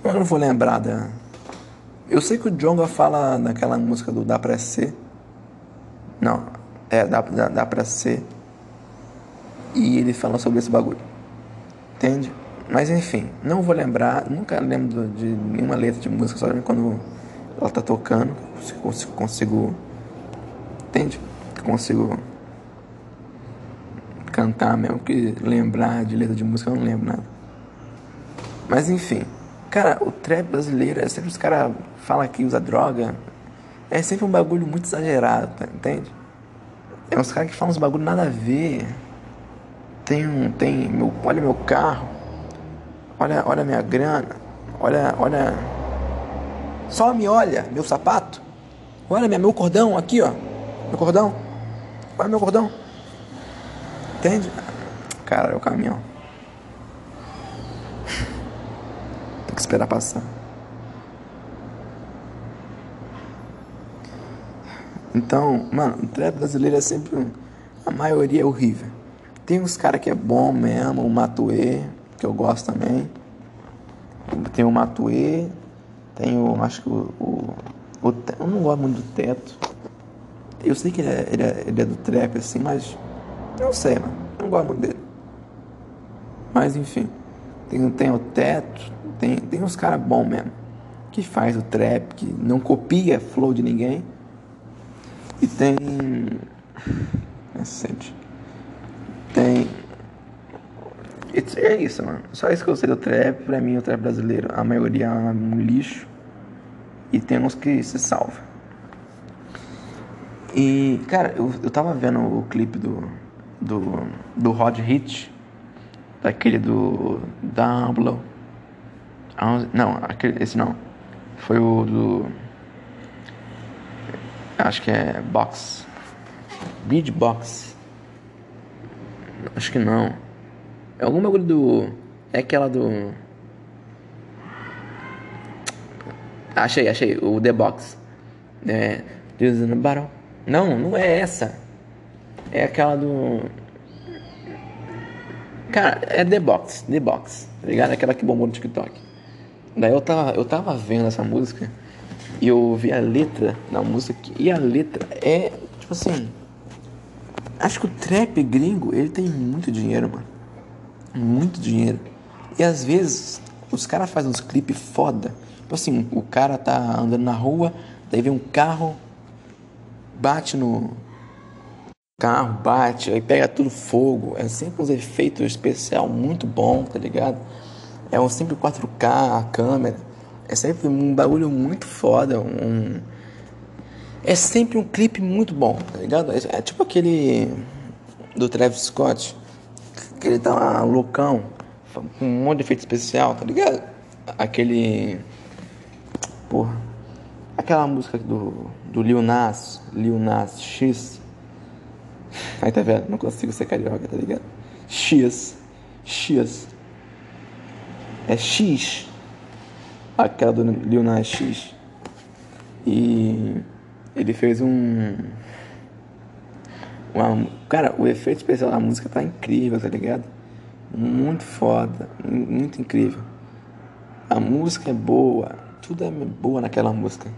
Eu não vou lembrar da. Eu sei que o Jonga fala naquela música do Dá Pra Ser. Não, é, dá, dá, dá pra ser e ele fala sobre esse bagulho. Entende? Mas enfim, não vou lembrar, nunca lembro de nenhuma letra de música, só quando ela tá tocando, consigo, consigo entende? Consigo cantar mesmo, que lembrar de letra de música eu não lembro nada. Mas enfim, cara, o trap brasileiro é sempre os caras falam que usa droga, é sempre um bagulho muito exagerado, tá? entende? É uns caras que falam uns bagulho nada a ver. Tem um, tem meu, olha meu carro, olha, olha minha grana, olha, olha, só me olha meu sapato, olha minha, meu cordão aqui, ó, meu cordão, olha meu cordão, entende? Cara, é o caminhão. Tem que esperar passar. Então, mano, o trap brasileiro é sempre. A maioria é horrível. Tem uns caras que é bom mesmo, o Matue, que eu gosto também. Tem o Matue, tem o. Acho que o. o, o eu não gosto muito do teto. Eu sei que ele é, ele é, ele é do trap assim, mas. Não sei, mano. Não gosto muito dele. Mas enfim. Tem, tem o teto, tem, tem uns caras bons mesmo. Que faz o trap, que não copia flow de ninguém. E tem. É Tem. É isso, mano. Só isso que eu sei do trap. Pra mim, o trap brasileiro, a maioria é um lixo. E tem uns que se salva. E, cara, eu, eu tava vendo o clipe do, do, do Rod Hit, daquele do Down Não, aquele, esse não. Foi o do. Acho que é Box. Beatbox. Acho que não. É algum bagulho do. É aquela do. Achei, achei. O The Box. É. the Battle. Não, não é essa. É aquela do. Cara, é The Box. The Box. Tá ligado? Aquela que bombou no TikTok. Daí eu tava, eu tava vendo essa música. E eu vi a letra da música. E a letra é. Tipo assim. Acho que o trap gringo, ele tem muito dinheiro, mano. Muito dinheiro. E às vezes, os caras fazem uns clipes foda. Tipo assim, o cara tá andando na rua, daí vem um carro, bate no carro, bate, aí pega tudo fogo. É sempre uns efeitos especial muito bom, tá ligado? É um sempre 4K, a câmera. É sempre um bagulho muito foda, um É sempre um clipe muito bom, tá ligado? É, é tipo aquele do Travis Scott, que ele tá lá loucão, com um monte de efeito especial, tá ligado? Aquele. Porra. Aquela música do, do Lil Nas, Lil Nas X. Aí tá vendo? Não consigo ser carioca, tá ligado? X. X. É X. Aquela do Lil Nas X. E ele fez um. Uma, cara, o efeito especial da música tá incrível, tá ligado? Muito foda, muito incrível. A música é boa, tudo é boa naquela música.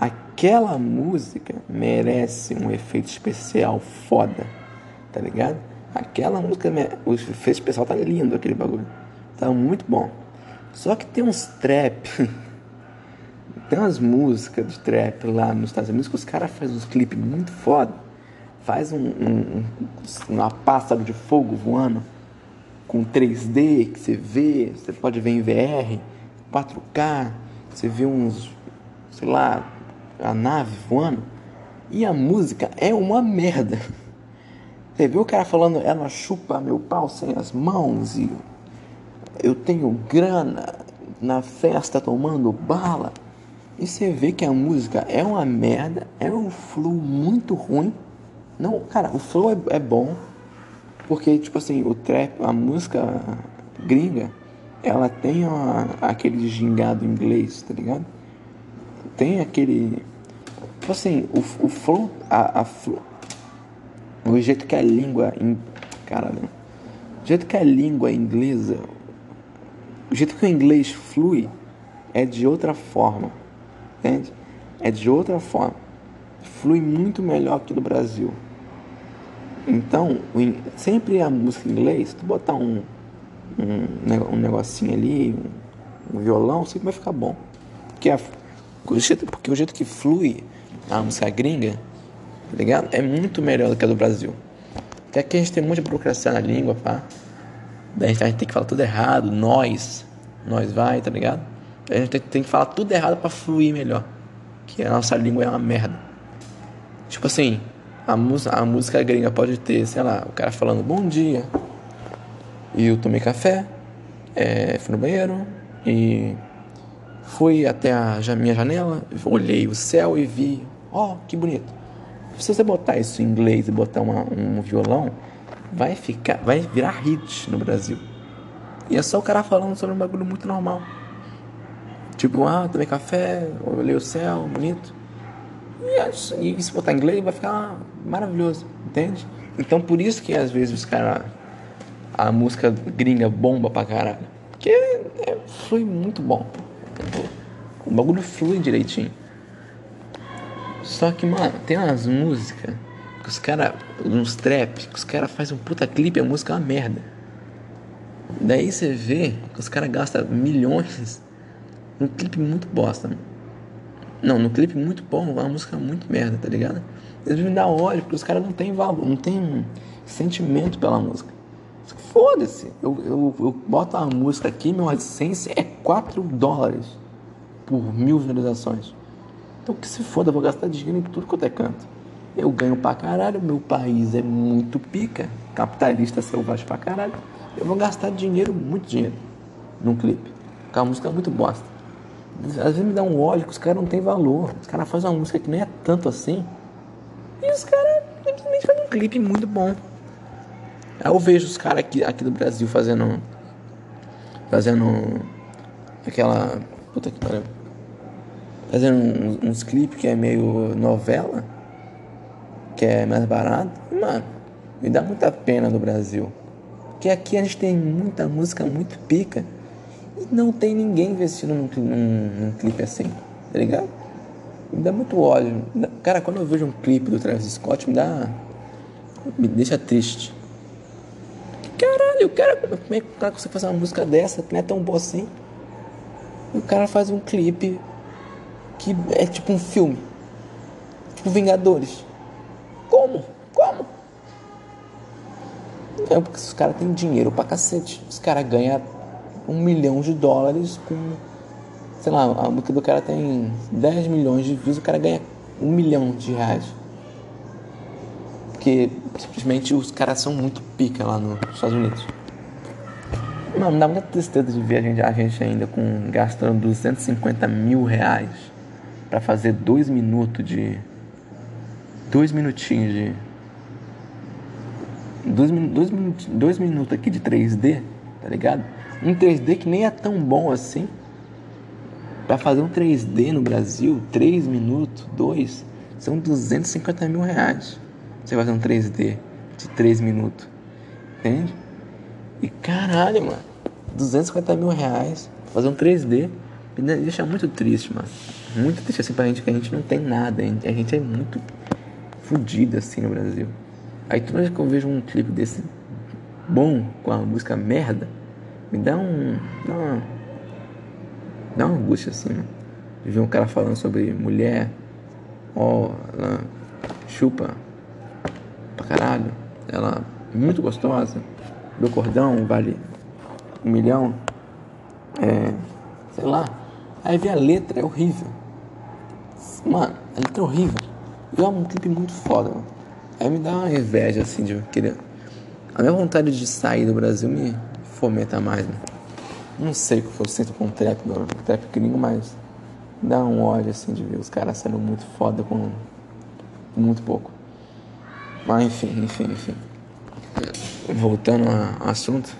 Aquela música merece um efeito especial foda, tá ligado? Aquela música, o efeito especial tá lindo, aquele bagulho. Tá muito bom. Só que tem uns trap, tem umas músicas de trap lá nos Estados Unidos que os caras fazem uns clipes muito foda. Faz um, um, uma pássaro de fogo voando com 3D que você vê, você pode ver em VR, 4K, você vê uns, sei lá, a nave voando. E a música é uma merda. Você viu o cara falando, ela chupa meu pau sem as mãos e eu tenho grana na festa tomando bala. E você vê que a música é uma merda, é um flow muito ruim. Não, cara, o flow é, é bom, porque, tipo assim, o trap, a música gringa, ela tem uma, aquele gingado inglês, tá ligado? Tem aquele. Tipo assim, o, o flow, a, a flow, o jeito que a língua. Caralho. O jeito que a língua inglesa o jeito que o inglês flui é de outra forma, entende? É de outra forma. Flui muito melhor que do Brasil. Então, sempre a música em inglês, tu botar um, um, um negocinho ali, um, um, violão, sempre vai ficar bom. Porque, a, o jeito, porque o jeito que flui a música gringa, tá ligado? É muito melhor do que a do Brasil. Até que a gente tem muita burocracia na língua, pá. Daí a gente tem que falar tudo errado, nós, nós vai, tá ligado? A gente tem que falar tudo errado para fluir melhor. Que a nossa língua é uma merda. Tipo assim, a, a música gringa pode ter, sei lá, o cara falando bom dia. E eu tomei café, é, fui no banheiro e fui até a minha janela, olhei o céu e vi, ó, oh, que bonito. Se você botar isso em inglês e botar uma, um violão, vai ficar, vai virar hit no Brasil. E é só o cara falando sobre um bagulho muito normal. Tipo, ah, tomei café, olhei o céu, bonito. E, e se botar em inglês vai ficar maravilhoso, entende? Então por isso que às vezes os caras. A música gringa bomba pra caralho. Porque é, é, flui muito bom. O bagulho flui direitinho. Só que, mano, tem umas músicas que os caras, uns trap, que os caras fazem um puta clipe a música é uma merda. Daí você vê que os caras gastam milhões num clipe muito bosta. Não, no clipe muito bom, uma música muito merda, tá ligado? Eles me dão ódio porque os caras não tem valor, não tem sentimento pela música. Foda-se, eu, eu, eu boto a música aqui, meu AdSense é 4 dólares por mil visualizações. Então que se foda, eu vou gastar dinheiro em tudo quanto é canto. Eu ganho pra caralho, meu país é muito pica, capitalista selvagem pra caralho. Eu vou gastar dinheiro, muito dinheiro, num clipe. Porque a música é muito bosta. Às vezes me dá um ódio que os caras não tem valor. Os caras fazem uma música que nem é tanto assim. E os caras simplesmente fazem um clipe muito bom. Aí eu vejo os caras aqui, aqui do Brasil fazendo. Fazendo. Aquela. Puta que pariu. Fazendo uns, uns clipes que é meio novela. Que é mais barato. Mano, me dá muita pena do Brasil. Porque aqui a gente tem muita música muito pica e não tem ninguém investindo num, num, num clipe assim, tá ligado? Me dá muito ódio. Cara, quando eu vejo um clipe do Travis Scott, me dá. me deixa triste. Caralho, o cara, como é que o cara consegue fazer uma música dessa que não é tão boa assim? E o cara faz um clipe que é tipo um filme. Tipo Vingadores. Como? Como? É porque os caras têm dinheiro pra cacete. Os caras ganham um milhão de dólares com. Sei lá, a música do cara tem 10 milhões de views, o cara ganha um milhão de reais. Porque simplesmente os caras são muito pica lá nos Estados Unidos. Mano, dá muita tristeza de ver a gente, a gente ainda com gastando 250 mil reais para fazer dois minutos de. Dois minutinhos de. Dois, dois, dois minutos aqui de 3D, tá ligado? Um 3D que nem é tão bom assim. Pra fazer um 3D no Brasil, 3 minutos, 2, são 250 mil reais. Você fazer um 3D de 3 minutos. Entende? E caralho, mano. 250 mil reais fazer um 3D. Me deixa muito triste, mano. Muito triste assim pra gente que a gente não tem nada. A gente é muito fodido assim no Brasil. Aí toda vez que eu vejo um clipe desse bom com a música merda, me dá um. dá uma. dá uma angústia assim, mano. De ver um cara falando sobre mulher, ó, ela chupa pra caralho, ela é muito gostosa, meu cordão vale um milhão, é, sei lá. Aí vê a letra, é horrível. Mano, a letra é horrível. E é um clipe muito foda, mano. Aí me dá uma inveja, assim, de querer. A minha vontade de sair do Brasil me fomenta mais, né? Não sei o que eu sinto com trap, meu, trap gringo, mas dá um ódio, assim, de ver os caras sendo muito foda com muito pouco. Mas enfim, enfim, enfim. Voltando ao assunto.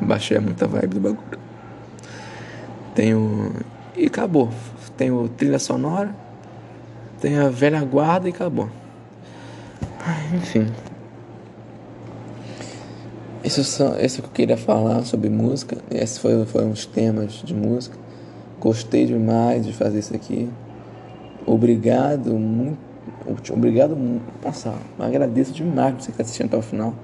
Baixei muita vibe do bagulho. Tenho. E acabou. Tenho trilha sonora. Tenho a velha guarda e acabou. Enfim. Isso, só, isso que eu queria falar sobre música. Esses foram, foram os temas de música. Gostei demais de fazer isso aqui. Obrigado, muito. Obrigado, nossa, agradeço demais por você que está assistindo até o final.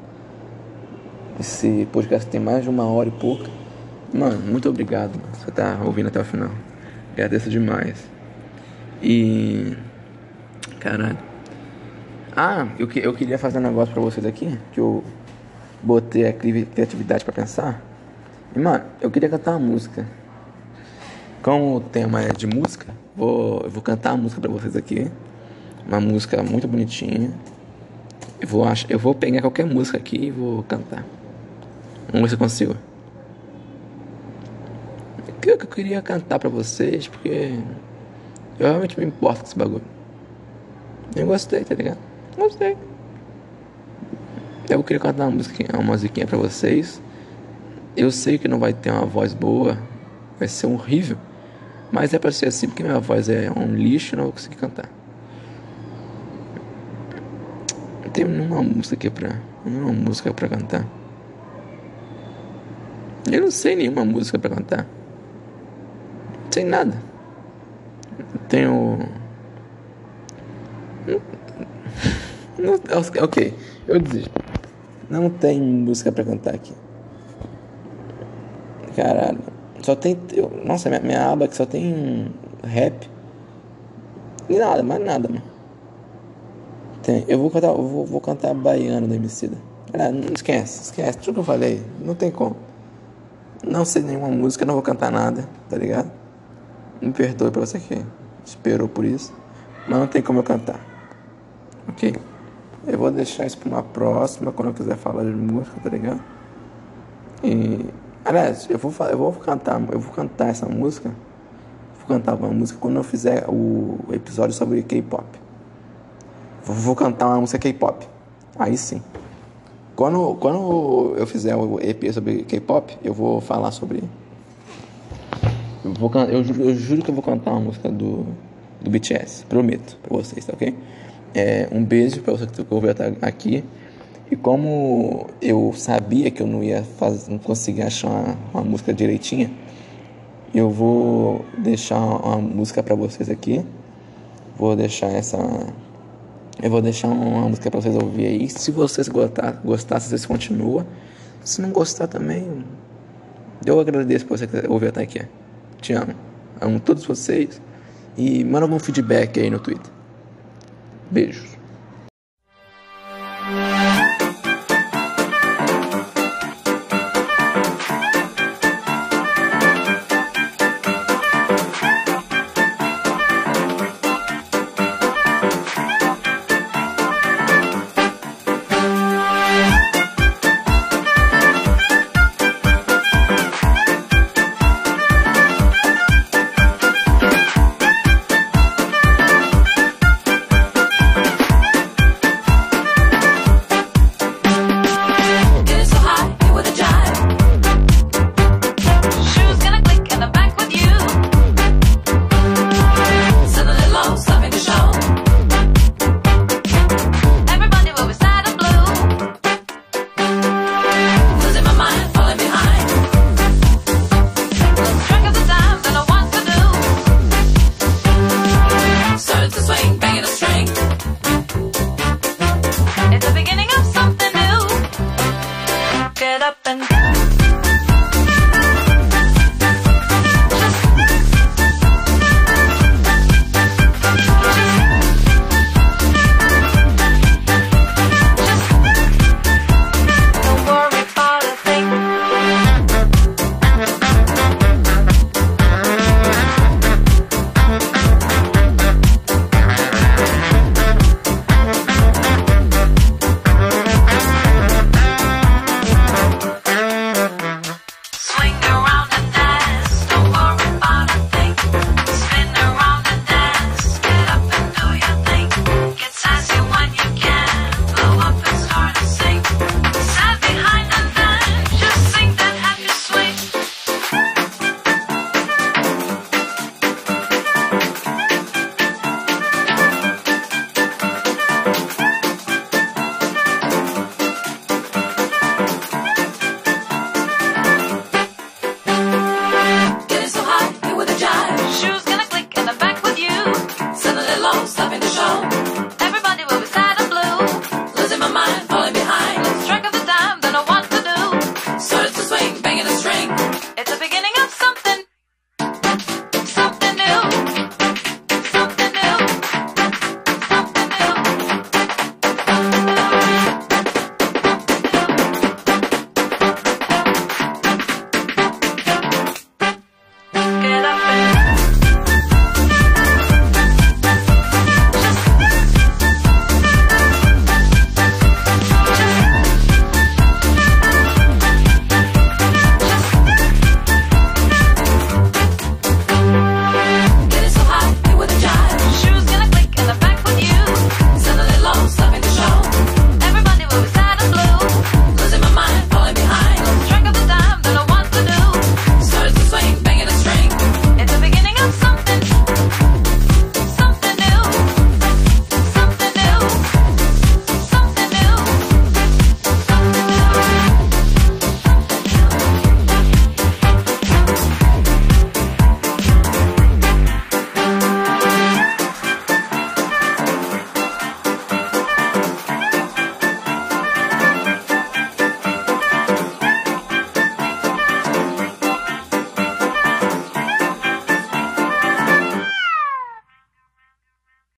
Esse podcast tem mais de uma hora e pouca. Mano, muito obrigado mano, você tá ouvindo até o final. Agradeço demais. E. Caralho. Ah, eu, eu queria fazer um negócio pra vocês aqui. Que eu botei a criatividade pra pensar. E, mano, eu queria cantar uma música. Como o tema é de música, vou, eu vou cantar uma música pra vocês aqui. Uma música muito bonitinha. Eu vou, eu vou pegar qualquer música aqui e vou cantar. Vamos ver se eu consigo. O que eu queria cantar pra vocês, porque eu realmente me importo com esse bagulho. Eu gostei, tá ligado? Gostei. Eu queria cantar uma musiquinha, uma musiquinha pra vocês. Eu sei que não vai ter uma voz boa, vai ser horrível. Mas é pra ser assim, porque minha voz é um lixo e não vou conseguir cantar. Tem nenhuma música aqui pra. Nenhuma música pra cantar. Eu não sei nenhuma música para cantar. Sei nada. Tenho. ok, eu desisto. Não tem música para cantar aqui. Caralho. Só tem. Nossa, minha, minha aba aqui só tem rap. E nada, mais nada, mano. Tem. Eu vou cantar, eu vou, vou cantar baiano da Emicida. Ah, não esquece, esquece tudo que eu falei. Não tem como. Não sei nenhuma música, não vou cantar nada, tá ligado? Me perdoe pra você que esperou por isso. Mas não tem como eu cantar. Ok? Eu vou deixar isso pra uma próxima, quando eu quiser falar de música, tá ligado? E. Aliás, eu vou, eu vou cantar, eu vou cantar essa música. Vou cantar uma música quando eu fizer o episódio sobre K-pop. Vou, vou cantar uma música K-pop. Aí sim. Quando, quando eu fizer o EP sobre K-pop, eu vou falar sobre. Eu, vou, eu, eu juro que eu vou cantar uma música do, do BTS. Prometo pra vocês, tá ok? É, um beijo pra você que ouviu até aqui. E como eu sabia que eu não ia fazer, não conseguir achar uma, uma música direitinha, eu vou deixar uma música para vocês aqui. Vou deixar essa eu vou deixar uma música pra vocês ouvir aí. Se vocês gostar, gostar, vocês continuam. Se não gostar também, eu agradeço por você ouvir até aqui. Te amo. Amo todos vocês. E manda algum feedback aí no Twitter. Beijos.